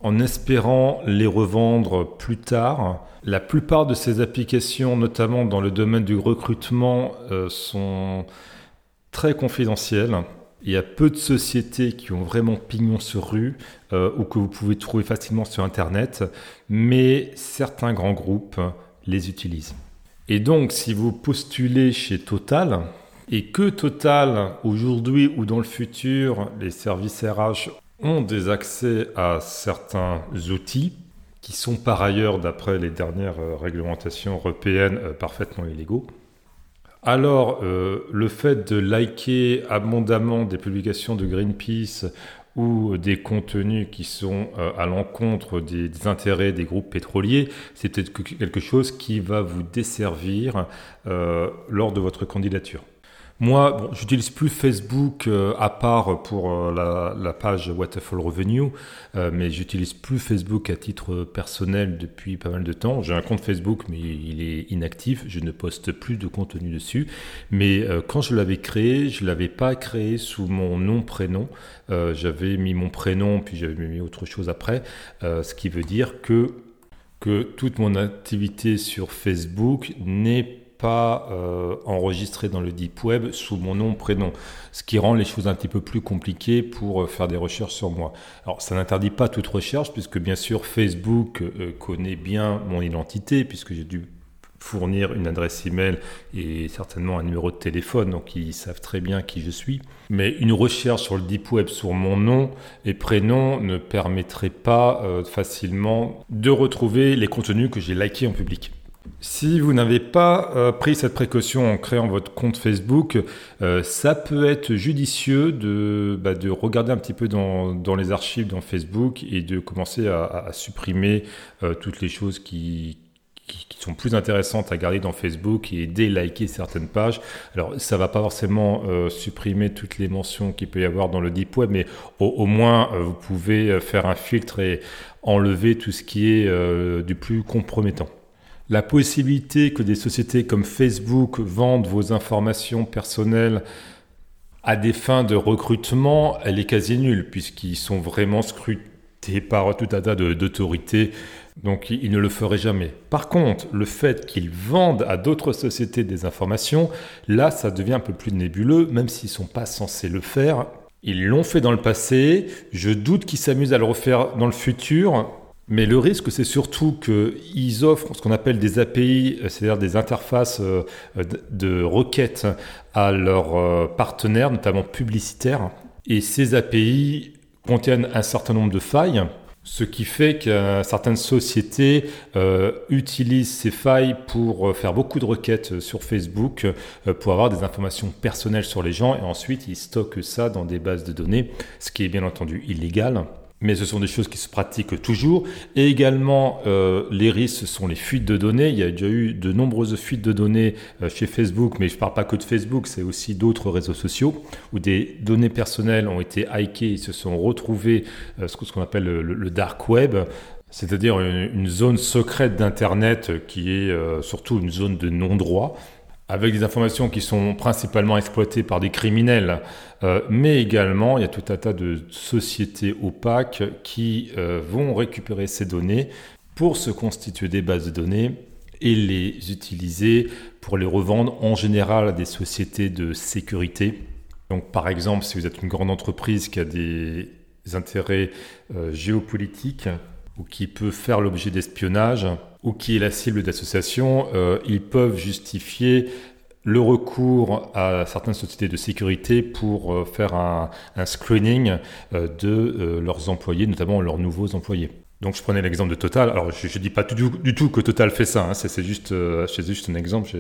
en espérant les revendre plus tard. La plupart de ces applications, notamment dans le domaine du recrutement, euh, sont très confidentielles. Il y a peu de sociétés qui ont vraiment pignon sur rue euh, ou que vous pouvez trouver facilement sur Internet, mais certains grands groupes les utilisent. Et donc, si vous postulez chez Total, et que Total, aujourd'hui ou dans le futur, les services RH ont des accès à certains outils, qui sont par ailleurs, d'après les dernières euh, réglementations européennes, euh, parfaitement illégaux, alors euh, le fait de liker abondamment des publications de Greenpeace ou des contenus qui sont euh, à l'encontre des, intérêts des groupes pétroliers, c'est peut-être quelque chose qui va vous desservir euh, lors de votre candidature. Moi, j'utilise plus Facebook euh, à part pour euh, la, la, page Waterfall Revenue, euh, mais j'utilise plus Facebook à titre personnel depuis pas mal de temps. J'ai un compte Facebook, mais il est inactif. Je ne poste plus de contenu dessus. Mais quand je l'avais créé, je l'avais pas créé sous mon nom prénom. j'avais mis mon prénom, puis j'avais mis autre chose après, ce qui veut dire que que toute mon activité sur Facebook n'est pas euh, enregistré dans le deep web sous mon nom prénom, ce qui rend les choses un petit peu plus compliquées pour euh, faire des recherches sur moi. Alors ça n'interdit pas toute recherche puisque bien sûr Facebook euh, connaît bien mon identité puisque j'ai dû fournir une adresse email et certainement un numéro de téléphone, donc ils savent très bien qui je suis. Mais une recherche sur le deep web sur mon nom et prénom ne permettrait pas facilement de retrouver les contenus que j'ai likés en public. Si vous n'avez pas euh, pris cette précaution en créant votre compte Facebook, euh, ça peut être judicieux de, bah, de, regarder un petit peu dans, les archives dans Facebook et de commencer à, supprimer euh, toutes les choses qui, sont plus intéressantes à garder dans Facebook et déliker certaines pages. Alors ça va pas forcément supprimer toutes les mentions qu'il peut y avoir dans le deep web, mais au moins vous pouvez faire un filtre et enlever tout ce qui est du plus compromettant. La possibilité que des sociétés comme Facebook vendent vos informations personnelles à des fins de recrutement, elle est quasi nulle, puisqu'ils sont vraiment scrutés par tout un tas d'autorités, donc ils ne le feraient jamais. Par contre, le fait qu'ils vendent à d'autres sociétés des informations, là, ça devient un peu plus nébuleux, même s'ils ne sont pas censés le faire. Ils l'ont fait dans le passé, je doute qu'ils s'amusent à le refaire dans le futur, mais le risque, c'est surtout qu'ils offrent ce qu'on appelle des API, c'est-à-dire des interfaces euh, de requêtes à leurs euh, partenaires, notamment publicitaires. Et ces API contiennent un certain nombre de failles. Ce qui fait que certaines sociétés euh, utilisent ces failles pour euh, faire beaucoup de requêtes sur Facebook, euh, pour avoir des informations personnelles sur les gens, et ensuite ils stockent ça dans des bases de données, ce qui est bien entendu illégal mais ce sont des choses qui se pratiquent toujours. Et également, euh, les risques sont les fuites de données. Il y a déjà eu de nombreuses fuites de données euh, chez Facebook, mais je ne parle pas que de Facebook, c'est aussi d'autres réseaux sociaux où des données personnelles ont été hackées et se sont retrouvées, euh, ce qu'on appelle le, dark web, c'est-à-dire une, zone secrète d'Internet qui est surtout une zone de non-droit avec des informations qui sont principalement exploitées par des criminels, euh, mais également il y a tout un tas de sociétés opaques qui euh, vont récupérer ces données pour se constituer des bases de données et les utiliser pour les revendre en général à des sociétés de sécurité. Donc par exemple, si vous êtes une grande entreprise qui a des intérêts euh, géopolitiques ou qui peut faire l'objet d'espionnage, ou qui est la cible d'associations, euh, ils peuvent justifier le recours à certaines sociétés de sécurité pour euh, faire un, screening euh, de leurs employés, notamment leurs nouveaux employés. Donc je prenais l'exemple de Total. Alors je ne dis pas du, tout que Total fait ça. Hein. C'est juste, euh, juste un exemple.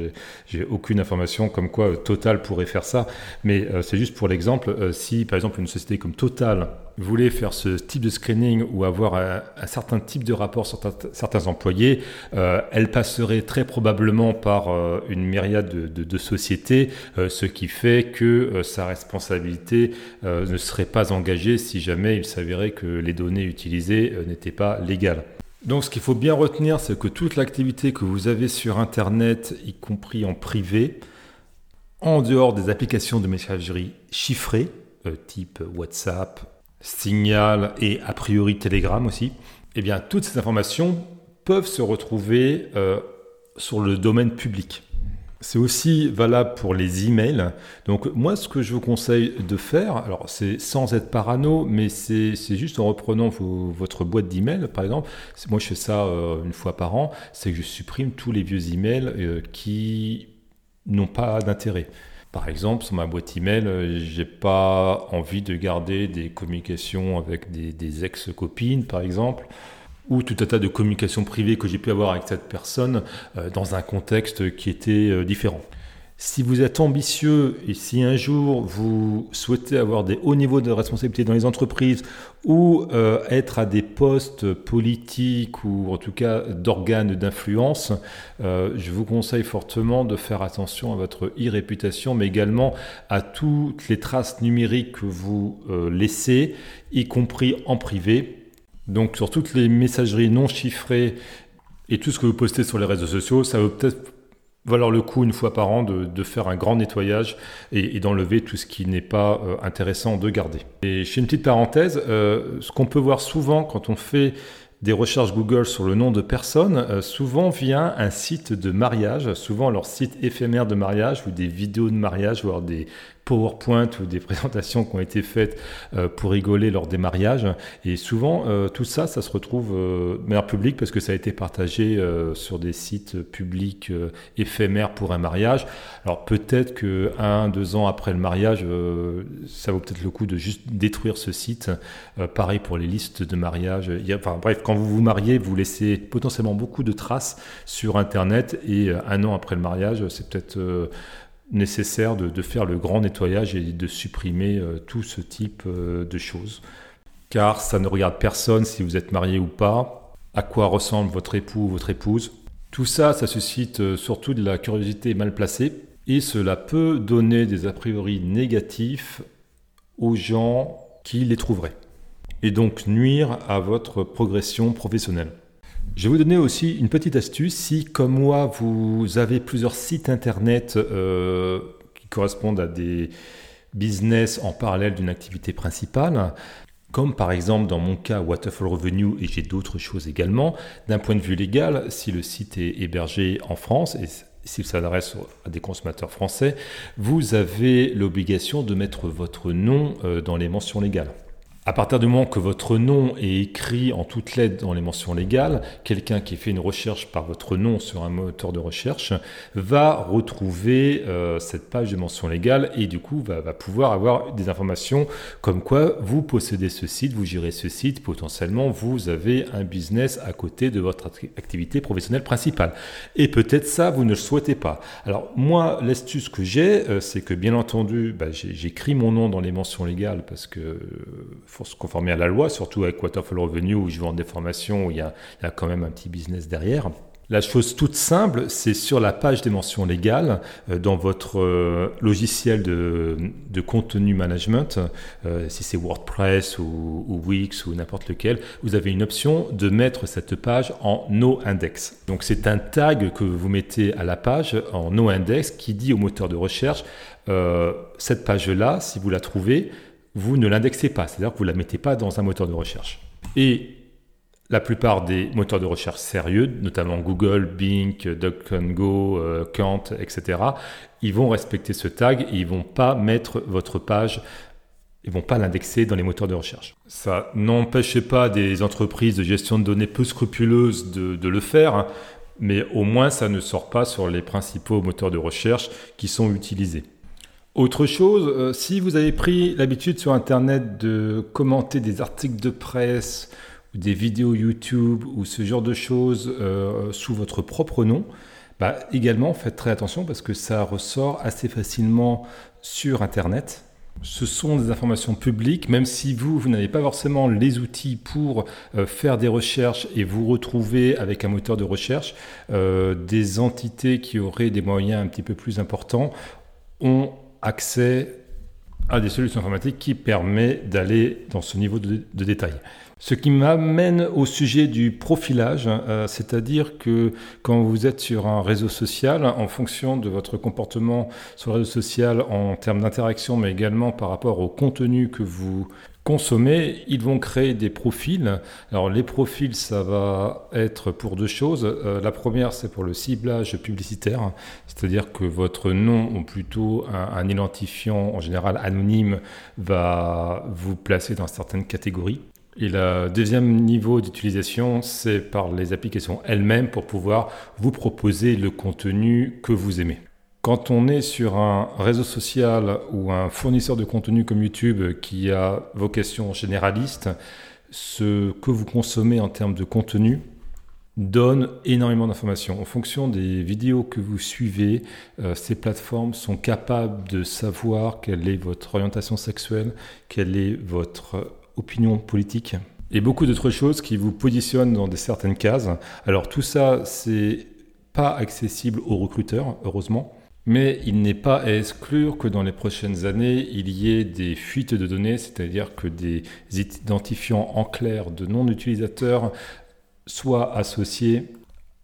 J'ai aucune information comme quoi euh, Total pourrait faire ça. Mais euh, c'est juste pour l'exemple. si par exemple une société comme Total voulait faire ce type de screening ou avoir un, certain type de rapport sur certains employés, elle passerait très probablement par une myriade de, de sociétés, ce qui fait que sa responsabilité ne serait pas engagée si jamais il s'avérait que les données utilisées n'étaient pas légal. Donc ce qu'il faut bien retenir, c'est que toute l'activité que vous avez sur Internet, y compris en privé, en dehors des applications de messagerie chiffrées, euh, type WhatsApp, Signal et a priori Telegram aussi, eh bien toutes ces informations peuvent se retrouver euh, sur le domaine public. C'est aussi valable pour les emails. Donc moi, ce que je vous conseille de faire, alors c'est sans être parano, mais c'est juste en reprenant votre boîte d'emails, par exemple. Moi, je fais ça euh, une fois par an, c'est que je supprime tous les vieux emails euh, qui n'ont pas d'intérêt. Par exemple, sur ma boîte email, euh, j'ai pas envie de garder des communications avec des, des ex-copines, par exemple ou tout un tas de communications privées que j'ai pu avoir avec cette personne euh, dans un contexte qui était euh, différent. Si vous êtes ambitieux et si un jour vous souhaitez avoir des hauts niveaux de responsabilité dans les entreprises ou euh, être à des postes politiques ou en tout cas d'organes d'influence, je vous conseille fortement de faire attention à votre e-réputation, mais également à toutes les traces numériques que vous laissez, y compris en privé, donc sur toutes les messageries non chiffrées et tout ce que vous postez sur les réseaux sociaux, ça va peut-être valoir le coup une fois par an de, faire un grand nettoyage et, d'enlever tout ce qui n'est pas euh, intéressant de garder. Et je fais une petite parenthèse, euh, ce qu'on peut voir souvent quand on fait des recherches Google sur le nom de personnes, euh, souvent vient un site de mariage, souvent leur site éphémère de mariage ou des vidéos de mariage, voire des PowerPoint ou des présentations qui ont été faites euh, pour rigoler lors des mariages. Et souvent, euh, tout ça, ça se retrouve euh, de manière publique parce que ça a été partagé sur des sites publics éphémères pour un mariage. Alors peut-être que un, deux ans après le mariage, ça vaut peut-être le coup de juste détruire ce site. pareil pour les listes de mariage. Enfin bref, quand vous vous mariez, vous laissez potentiellement beaucoup de traces sur Internet et un an après le mariage, c'est peut-être nécessaire de, faire le grand nettoyage et de supprimer euh, tout ce type euh, de choses. Car ça ne regarde personne si vous êtes marié ou pas, à quoi ressemble votre époux ou votre épouse. Tout ça, ça suscite euh, surtout de la curiosité mal placée et cela peut donner des a priori négatifs aux gens qui les trouveraient et donc nuire à votre progression professionnelle. Je vais vous donner aussi une petite astuce. Si, comme moi, vous avez plusieurs sites internet euh, qui correspondent à des business en parallèle d'une activité principale, comme par exemple dans mon cas Waterfall Revenue et j'ai d'autres choses également, d'un point de vue légal, si le site est hébergé en France et s'il s'adresse à des consommateurs français, vous avez l'obligation de mettre votre nom euh, dans les mentions légales. À partir du moment que votre nom est écrit en toutes lettres dans les mentions légales, quelqu'un qui fait une recherche par votre nom sur un moteur de recherche va retrouver euh, cette page de mention légale et du coup va, va, pouvoir avoir des informations comme quoi vous possédez ce site, vous gérez ce site, potentiellement vous avez un business à côté de votre activité professionnelle principale. Et peut-être ça, vous ne le souhaitez pas. Alors moi, l'astuce que j'ai, euh, c'est que bien entendu, bah, j'écris mon nom dans les mentions légales parce que euh, faut se conformer à la loi, surtout avec Waterfall Revenue où je vends des formations où il y a, quand même un petit business derrière. La chose toute simple, c'est sur la page des mentions légales, euh, dans votre euh, logiciel de, contenu management, euh, si c'est WordPress ou, ou, Wix ou n'importe lequel, vous avez une option de mettre cette page en no index. Donc c'est un tag que vous mettez à la page en no index qui dit au moteur de recherche, cette page-là, si vous la trouvez, vous ne l'indexez pas, c'est-à-dire que vous ne la mettez pas dans un moteur de recherche. Et la plupart des moteurs de recherche sérieux, notamment Google, Bing, DuckDuckGo, euh, Kant, etc., ils vont respecter ce tag et ils vont pas mettre votre page, ils vont pas l'indexer dans les moteurs de recherche. Ça n'empêche pas des entreprises de gestion de données peu scrupuleuses de, le faire, hein, mais au moins ça ne sort pas sur les principaux moteurs de recherche qui sont utilisés. Autre chose, euh, si vous avez pris l'habitude sur Internet de commenter des articles de presse, ou des vidéos YouTube ou ce genre de choses euh, sous votre propre nom, bah, également faites très attention parce que ça ressort assez facilement sur Internet. Ce sont des informations publiques, même si vous, vous n'avez pas forcément les outils pour euh, faire des recherches et vous retrouver avec un moteur de recherche, des entités qui auraient des moyens un petit peu plus importants ont accès à des solutions informatiques qui permettent d'aller dans ce niveau de, détail. Ce qui m'amène au sujet du profilage, euh, c'est-à-dire que quand vous êtes sur un réseau social, en fonction de votre comportement sur le réseau social en termes d'interaction, mais également par rapport au contenu que vous consommer, ils vont créer des profils. Alors les profils, ça va être pour deux choses. Euh, la première, c'est pour le ciblage publicitaire, c'est-à-dire que votre nom ou plutôt un, identifiant en général anonyme va vous placer dans certaines catégories. Et le deuxième niveau d'utilisation, c'est par les applications elles-mêmes pour pouvoir vous proposer le contenu que vous aimez. Quand on est sur un réseau social ou un fournisseur de contenu comme YouTube qui a vocation généraliste, ce que vous consommez en termes de contenu donne énormément d'informations. En fonction des vidéos que vous suivez, euh, ces plateformes sont capables de savoir quelle est votre orientation sexuelle, quelle est votre opinion politique et beaucoup d'autres choses qui vous positionnent dans des certaines cases. Alors tout ça, c'est pas accessible aux recruteurs, heureusement. Mais il n'est pas à exclure que dans les prochaines années, il y ait des fuites de données, c'est-à-dire que des identifiants en clair de non utilisateurs soient associés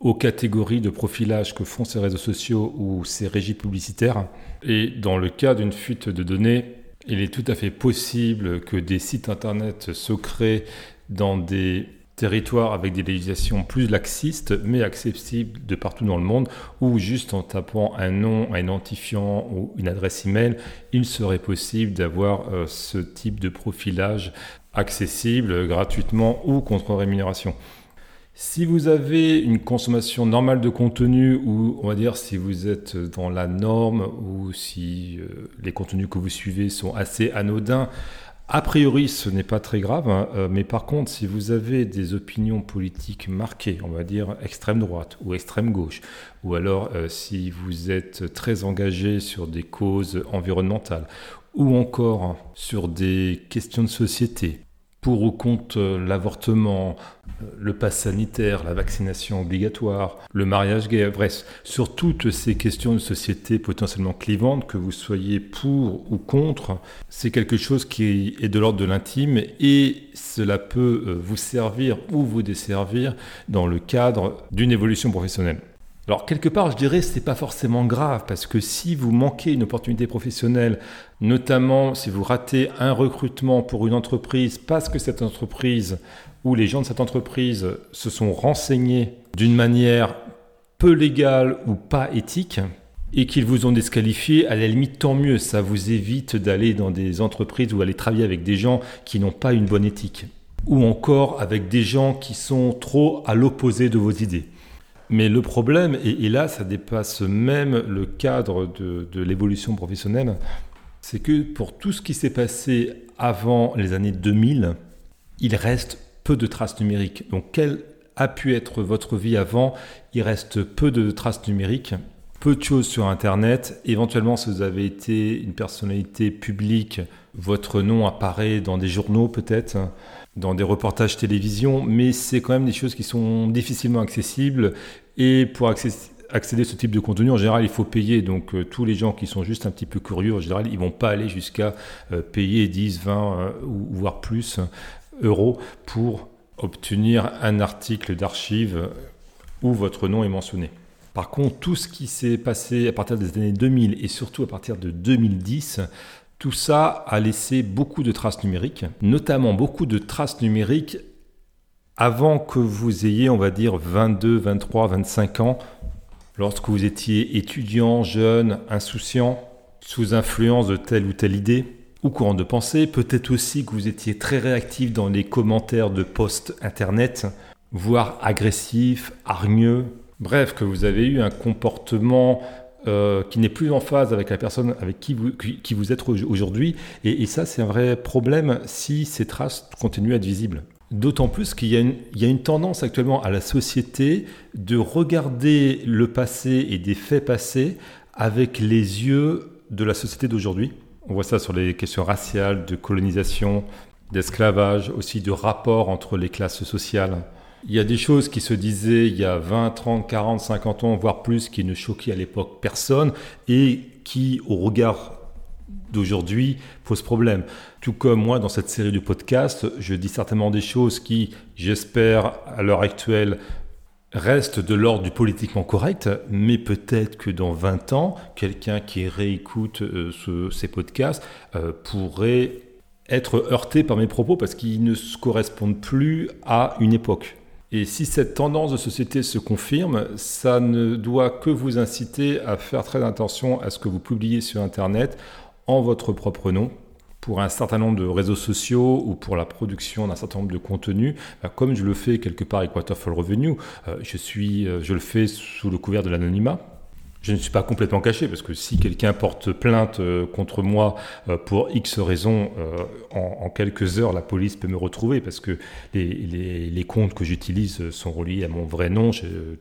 aux catégories de profilage que font ces réseaux sociaux ou ces régies publicitaires. Et dans le cas d'une fuite de données, il est tout à fait possible que des sites Internet se créent dans des territoire avec des législations plus laxistes, mais accessibles de partout dans le monde, où juste en tapant un nom, un identifiant ou une adresse email, il serait possible d'avoir euh, ce type de profilage accessible gratuitement ou contre rémunération. Si vous avez une consommation normale de contenu, ou on va dire si vous êtes dans la norme, ou si euh, les contenus que vous suivez sont assez anodins, a priori, ce n'est pas très grave, hein, euh, mais par contre, si vous avez des opinions politiques marquées, on va dire extrême droite ou extrême gauche, ou alors euh, si vous êtes très engagé sur des causes environnementales, ou encore sur des questions de société, pour ou contre euh, l'avortement, euh, le pass sanitaire, la vaccination obligatoire, le mariage gay, bref, sur toutes ces questions de société potentiellement clivantes, que vous soyez pour ou contre, c'est quelque chose qui est de l'ordre de l'intime et cela peut euh, vous servir ou vous desservir dans le cadre d'une évolution professionnelle. Alors quelque part, je dirais c'est pas forcément grave parce que si vous manquez une opportunité professionnelle, notamment si vous ratez un recrutement pour une entreprise parce que cette entreprise ou les gens de cette entreprise se sont renseignés d'une manière peu légale ou pas éthique, et qu'ils vous ont disqualifié, à la limite, tant mieux. Ça vous évite d'aller dans des entreprises ou aller travailler avec des gens qui n'ont pas une bonne éthique. Ou encore avec des gens qui sont trop à l'opposé de vos idées. Mais le problème, et, là ça dépasse même le cadre de, de l'évolution professionnelle, c'est que pour tout ce qui s'est passé avant les années 2000, il reste peu de traces numériques. Donc quelle a pu être votre vie avant? Il reste peu de traces numériques peu de choses sur Internet. Éventuellement, si vous avez été une personnalité publique, votre nom apparaît dans des journaux peut-être, dans des reportages télévision, mais c'est quand même des choses qui sont difficilement accessibles. Et pour accéder à ce type de contenu, en général, il faut payer. Donc euh, tous les gens qui sont juste un petit peu curieux, en général, ils vont pas aller jusqu'à euh, payer 10, 20 euh, ou voire plus euros pour obtenir un article d'archive où votre nom est mentionné. Par contre, tout ce qui s'est passé à partir des années 2000 et surtout à partir de 2010, tout ça a laissé beaucoup de traces numériques, notamment beaucoup de traces numériques avant que vous ayez, on va dire, 22, 23, 25 ans, lorsque vous étiez étudiant, jeune, insouciant, sous influence de telle ou telle idée ou courant de pensée, peut-être aussi que vous étiez très réactif dans les commentaires de posts internet, voire agressif, hargneux, Bref, que vous avez eu un comportement euh, qui n'est plus en phase avec la personne avec qui vous, êtes aujourd'hui. Et, ça, c'est un vrai problème si ces traces continuent à être visibles. D'autant plus qu'il y, y, a une tendance actuellement à la société de regarder le passé et des faits passés avec les yeux de la société d'aujourd'hui. On voit ça sur les questions raciales, de colonisation, d'esclavage, aussi de rapport entre les classes sociales. Il y a des choses qui se disaient il y a 20, 30, 40, 50 ans, voire plus, qui ne choquaient à l'époque personne et qui, au regard d'aujourd'hui, posent problème. Tout comme moi, dans cette série de podcasts, je dis certainement des choses qui, j'espère, à l'heure actuelle, restent de l'ordre du politiquement correct, mais peut-être que dans 20 ans, quelqu'un qui réécoute euh, ces podcasts euh, pourrait être heurté par mes propos parce qu'ils ne correspondent plus à une époque. Et si cette tendance de société se confirme, ça ne doit que vous inciter à faire très attention à ce que vous publiez sur Internet en votre propre nom pour un certain nombre de réseaux sociaux ou pour la production d'un certain nombre de contenus, bah, comme je le fais quelque part avec Waterfall Revenue, euh, je, suis, euh, je le fais sous le couvert de l'anonymat. Je ne suis pas complètement caché parce que si quelqu'un porte plainte euh, contre moi euh, pour X raisons, euh, en, quelques heures, la police peut me retrouver parce que les, comptes que j'utilise sont reliés à mon vrai nom,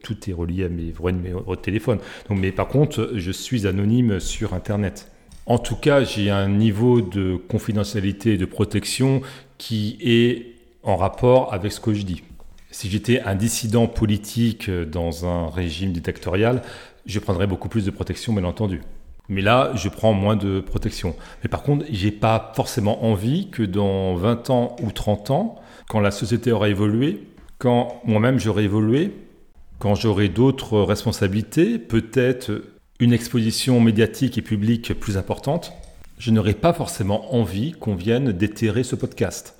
tout est relié à mes vrais numéros de téléphone. Mais par contre, je suis anonyme sur Internet. En tout cas, j'ai un niveau de confidentialité et de protection qui est en rapport avec ce que je dis. Si j'étais un dissident politique dans un régime dictatorial, je prendrais beaucoup plus de protection, bien entendu. Mais là, je prends moins de protection. Mais par contre, j'ai pas forcément envie que dans 20 ans ou 30 ans, quand la société aura évolué, quand moi-même j'aurai évolué, quand j'aurai d'autres responsabilités, peut-être une exposition médiatique et publique plus importante, je n'aurai pas forcément envie qu'on vienne déterrer ce podcast.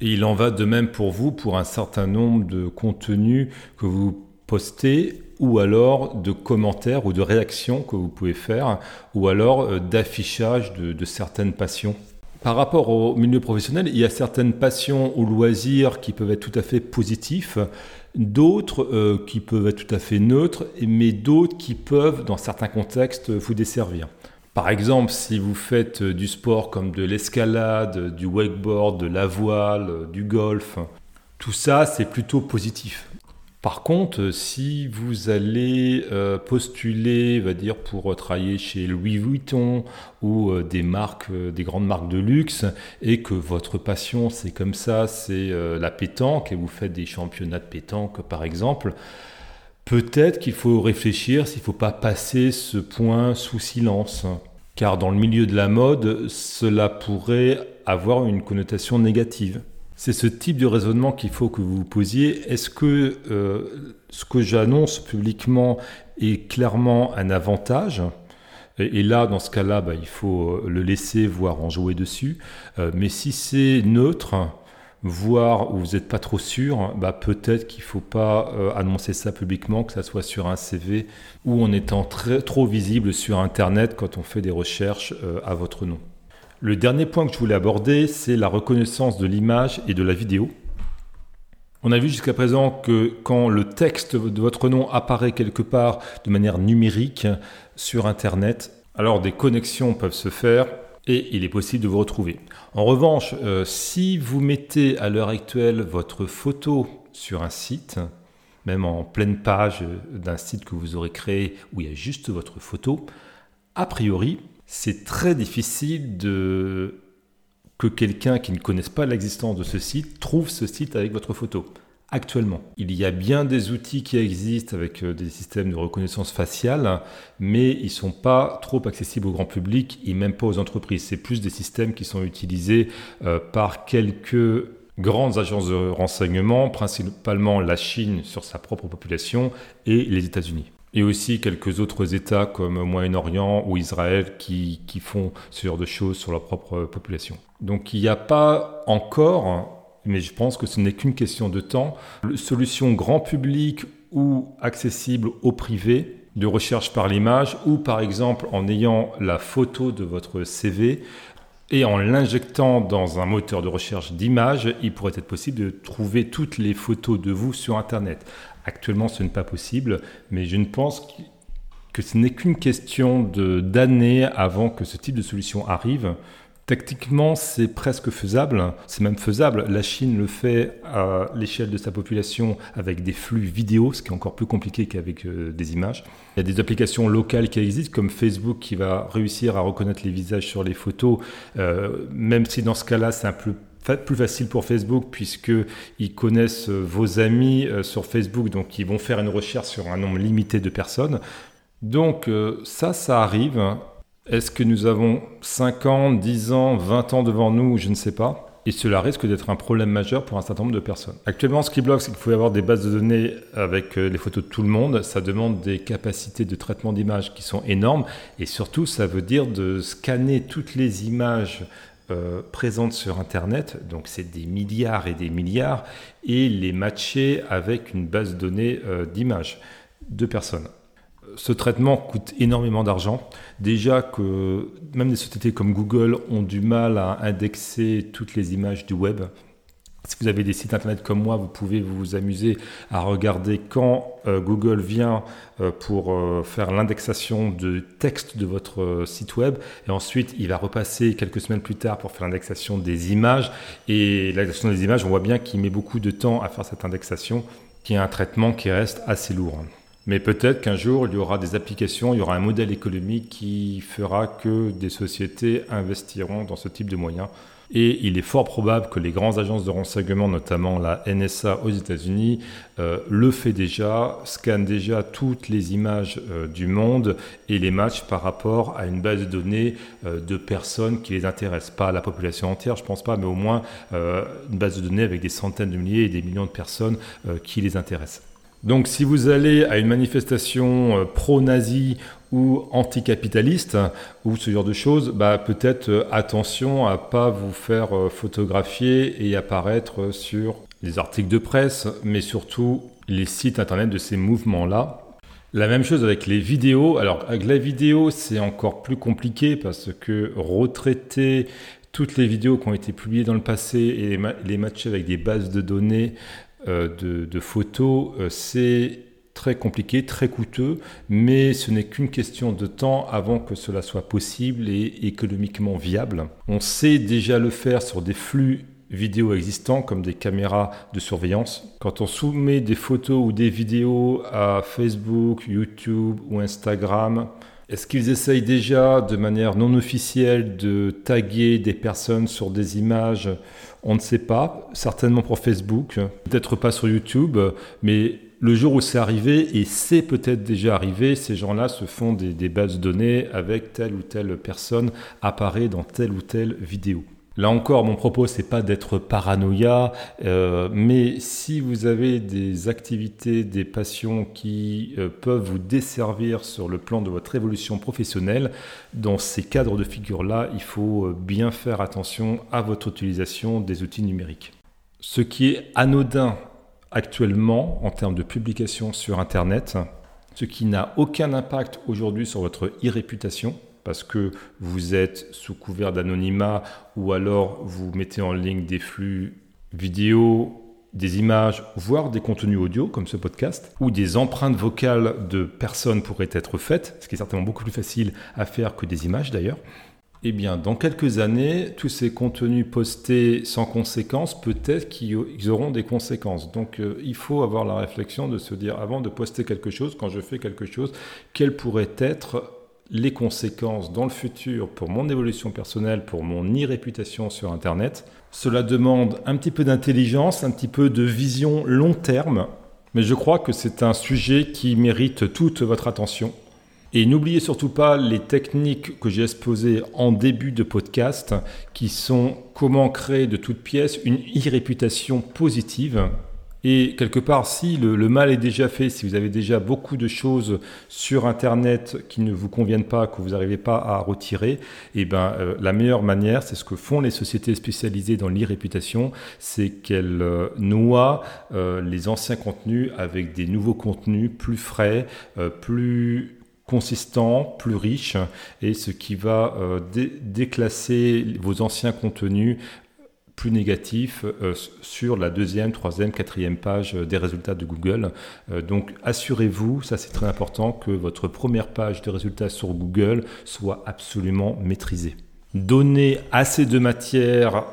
Et il en va de même pour vous, pour un certain nombre de contenus que vous postez ou alors de commentaires ou de réactions que vous pouvez faire, ou alors euh, d'affichage de, certaines passions. Par rapport au milieu professionnel, il y a certaines passions ou loisirs qui peuvent être tout à fait positifs, d'autres euh, qui peuvent être tout à fait neutres, mais d'autres qui peuvent, dans certains contextes, vous desservir. Par exemple, si vous faites du sport comme de l'escalade, du wakeboard, de la voile, du golf, tout ça, c'est plutôt positif. Par contre, si vous allez euh, postuler, va dire, pour travailler chez Louis Vuitton ou euh, des marques, euh, des grandes marques de luxe, et que votre passion, c'est comme ça, c'est la pétanque, et vous faites des championnats de pétanque, par exemple, peut-être qu'il faut réfléchir s'il ne faut pas passer ce point sous silence. Car dans le milieu de la mode, cela pourrait avoir une connotation négative. C'est ce type de raisonnement qu'il faut que vous vous posiez. Est-ce que euh, ce que j'annonce publiquement est clairement un avantage? Et, là, dans ce cas-là, bah, il faut le laisser, voire en jouer dessus. Euh, mais si c'est neutre, voir où vous n'êtes pas trop sûr, bah peut-être qu'il ne faut pas euh, annoncer ça publiquement, que ça soit sur un CV ou en étant trop visible sur Internet quand on fait des recherches euh, à votre nom. Le dernier point que je voulais aborder, c'est la reconnaissance de l'image et de la vidéo. On a vu jusqu'à présent que quand le texte de votre nom apparaît quelque part de manière numérique sur Internet, alors des connexions peuvent se faire et il est possible de vous retrouver. En revanche, euh, si vous mettez à l'heure actuelle votre photo sur un site, même en pleine page d'un site que vous aurez créé où il y a juste votre photo, a priori, c'est très difficile de que quelqu'un qui ne connaisse pas l'existence de ce site trouve ce site avec votre photo actuellement. Il y a bien des outils qui existent avec euh, des systèmes de reconnaissance faciale, mais ils ne sont pas trop accessibles au grand public et même pas aux entreprises. C'est plus des systèmes qui sont utilisés euh, par quelques grandes agences de renseignement, principalement la Chine sur sa propre population et les États-Unis. Et aussi quelques autres États comme Moyen-Orient ou Israël qui, qui font ce genre de choses sur leur propre population. Donc il n'y a pas encore mais je pense que ce n'est qu'une question de temps. Solution grand public ou accessible au privé de recherche par l'image ou par exemple en ayant la photo de votre CV et en l'injectant dans un moteur de recherche d'image, il pourrait être possible de trouver toutes les photos de vous sur Internet. Actuellement, ce n'est pas possible, mais je ne pense que ce n'est qu'une question d'années avant que ce type de solution arrive. Tactiquement, c'est presque faisable, c'est même faisable. La Chine le fait à l'échelle de sa population avec des flux vidéo, ce qui est encore plus compliqué qu'avec euh, des images. Il y a des applications locales qui existent, comme Facebook, qui va réussir à reconnaître les visages sur les photos, euh, même si dans ce cas-là, c'est un peu plus facile pour Facebook puisqu'ils connaissent euh, vos amis sur Facebook, donc ils vont faire une recherche sur un nombre limité de personnes. Donc ça, ça arrive. Est-ce que nous avons 5 ans, 10 ans, 20 ans devant nous? Je ne sais pas. Et cela risque d'être un problème majeur pour un certain nombre de personnes. Actuellement, ce qui bloque, c'est qu'il faut avoir des bases de données avec euh, les photos de tout le monde. Ça demande des capacités de traitement d'images qui sont énormes. Et surtout, ça veut dire de scanner toutes les images euh, présentes sur Internet, donc c'est des milliards et des milliards, et les matcher avec une base de données euh, d'images de personnes ce traitement coûte énormément d'argent. Déjà que même des sociétés comme Google ont du mal à indexer toutes les images du web. Si vous avez des sites internet comme moi, vous pouvez vous amuser à regarder quand euh, Google vient euh, pour euh, faire l'indexation de texte de votre site web et ensuite il va repasser quelques semaines plus tard pour faire l'indexation des images et l'indexation des images, on voit bien qu'il met beaucoup de temps à faire cette indexation qui est un traitement qui reste assez lourd. Mais peut-être qu'un jour, il y aura des applications, il y aura un modèle économique qui fera que des sociétés investiront dans ce type de moyens. Et il est fort probable que les grandes agences de renseignement, notamment la NSA aux États-Unis, euh, le fait déjà, scanne déjà toutes les images euh, du monde et les match par rapport à une base de données euh, de personnes qui les intéressent. Pas la population entière, je pense pas, mais au moins une base de données avec des centaines de milliers et des millions de personnes qui les intéressent. Donc si vous allez à une manifestation euh, pro-nazi ou anticapitaliste ou ce genre de choses, bah, peut-être euh, attention à pas vous faire euh, photographier et apparaître sur les articles de presse, mais surtout les sites internet de ces mouvements-là. La même chose avec les vidéos. Alors avec la vidéo, c'est encore plus compliqué parce que retraiter toutes les vidéos qui ont été publiées dans le passé et les matcher avec des bases de données euh, de, photos, euh, c'est très compliqué, très coûteux, mais ce n'est qu'une question de temps avant que cela soit possible et économiquement viable. On sait déjà le faire sur des flux vidéo existants comme des caméras de surveillance. Quand on soumet des photos ou des vidéos à Facebook, YouTube ou Instagram, est-ce qu'ils essayent déjà de manière non officielle de taguer des personnes sur des images? On ne sait pas, certainement pour Facebook, peut-être pas sur YouTube, mais le jour où c'est arrivé, et c'est peut-être déjà arrivé, ces gens-là se font des, bases de données avec telle ou telle personne apparaît dans telle ou telle vidéo. Là encore, mon propos, c'est pas d'être paranoïa, euh, mais si vous avez des activités, des passions qui euh, peuvent vous desservir sur le plan de votre évolution professionnelle, dans ces cadres de figure-là, il faut euh, bien faire attention à votre utilisation des outils numériques. Ce qui est anodin actuellement en termes de publication sur Internet, ce qui n'a aucun impact aujourd'hui sur votre e-réputation, parce que vous êtes sous couvert d'anonymat ou alors vous mettez en ligne des flux vidéo, des images, voire des contenus audio comme ce podcast, ou des empreintes vocales de personnes pourraient être faites, ce qui est certainement beaucoup plus facile à faire que des images d'ailleurs. Eh bien, dans quelques années, tous ces contenus postés sans conséquence, peut-être qu'ils auront des conséquences. Donc, euh, il faut avoir la réflexion de se dire, avant de poster quelque chose, quand je fais quelque chose, quelles pourraient être les conséquences dans le futur pour mon évolution personnelle, pour mon e-réputation sur Internet. Cela demande un petit peu d'intelligence, un petit peu de vision long terme, mais je crois que c'est un sujet qui mérite toute votre attention. Et n'oubliez surtout pas les techniques que j'ai exposées en début de podcast, qui sont comment créer de toutes pièces une e-réputation positive. Et quelque part, si le, mal est déjà fait, si vous avez déjà beaucoup de choses sur Internet qui ne vous conviennent pas, que vous n'arrivez pas à retirer, eh ben, euh, la meilleure manière, c'est ce que font les sociétés spécialisées dans l'e-réputation, c'est qu'elles euh, noient euh, les anciens contenus avec des nouveaux contenus plus frais, plus consistant, plus riche, et ce qui va euh, déclasser vos anciens contenus plus négatifs euh, sur la deuxième, troisième, quatrième page des résultats de Google. Euh, donc assurez-vous, ça c'est très important, que votre première page de résultats sur Google soit absolument maîtrisée. Donnez assez de matière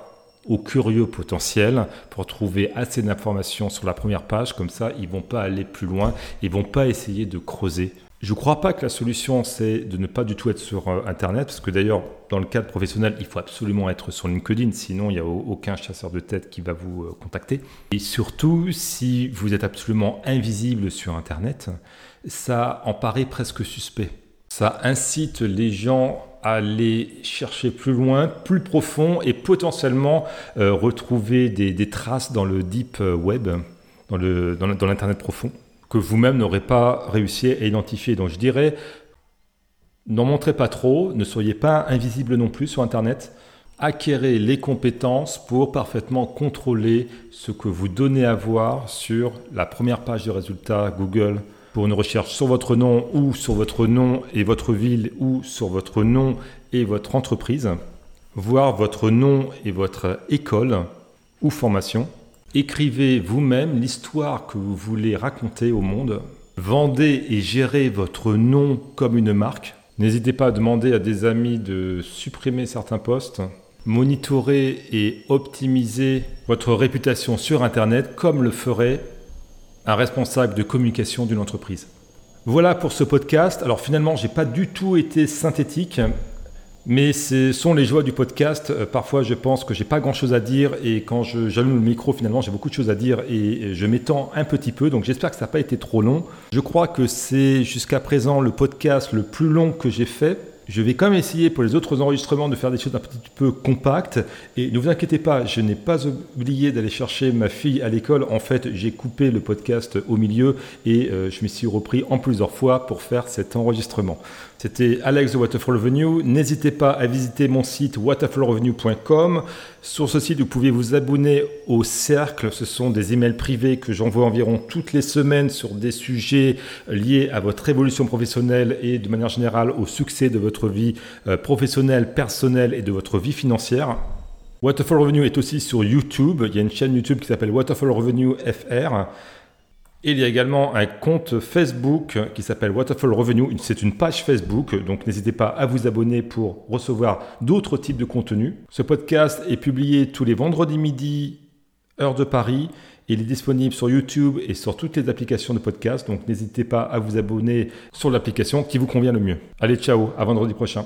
aux curieux potentiels pour trouver assez d'informations sur la première page, comme ça ils vont pas aller plus loin, ils vont pas essayer de creuser je ne crois pas que la solution, c'est de ne pas du tout être sur euh, Internet, parce que d'ailleurs, dans le cadre professionnel, il faut absolument être sur LinkedIn, sinon il n'y a aucun chasseur de tête qui va vous euh, contacter. Et surtout, si vous êtes absolument invisible sur Internet, ça en paraît presque suspect. Ça incite les gens à aller chercher plus loin, plus profond et potentiellement euh, retrouver des, traces dans le deep web, dans l'Internet profond que vous-même n'aurez pas réussi à identifier. Donc je dirais, n'en montrez pas trop, ne soyez pas invisible non plus sur Internet. Acquérez les compétences pour parfaitement contrôler ce que vous donnez à voir sur la première page de résultats Google pour une recherche sur votre nom ou sur votre nom et votre ville ou sur votre nom et votre entreprise, voir votre nom et votre école ou formation Écrivez vous-même l'histoire que vous voulez raconter au monde. Vendez et gérez votre nom comme une marque. N'hésitez pas à demander à des amis de supprimer certains posts. Monitorez et optimisez votre réputation sur Internet comme le ferait un responsable de communication d'une entreprise. Voilà pour ce podcast. Alors finalement, j'ai pas du tout été synthétique. Mais ce sont les joies du podcast. Euh, parfois, je pense que j'ai pas grand-chose à dire et quand j'allume le micro, finalement, j'ai beaucoup de choses à dire et je m'étends un petit peu. Donc, j'espère que ça n'a pas été trop long. Je crois que c'est jusqu'à présent le podcast le plus long que j'ai fait. Je vais quand même essayer pour les autres enregistrements de faire des choses un petit peu compactes. Et ne vous inquiétez pas, je n'ai pas oublié d'aller chercher ma fille à l'école. En fait, j'ai coupé le podcast au milieu et euh, je me suis repris en plusieurs fois pour faire cet enregistrement. C'était Alex de Waterfall Revenue. N'hésitez pas à visiter mon site waterfallrevenue.com. Sur ce site, vous pouvez vous abonner au cercle. Ce sont des emails privés que j'envoie environ toutes les semaines sur des sujets liés à votre évolution professionnelle et de manière générale au succès de votre vie euh, professionnelle, personnelle et de votre vie financière. Waterfall Revenue est aussi sur YouTube. Il y a une chaîne YouTube qui s'appelle Waterfall Revenue FR il y a également un compte Facebook qui s'appelle Waterfall Revenue. C'est une page Facebook, donc n'hésitez pas à vous abonner pour recevoir d'autres types de contenus. Ce podcast est publié tous les vendredis midi, heure de Paris. Il est disponible sur YouTube et sur toutes les applications de podcast, donc n'hésitez pas à vous abonner sur l'application qui vous convient le mieux. Allez, ciao, à vendredi prochain.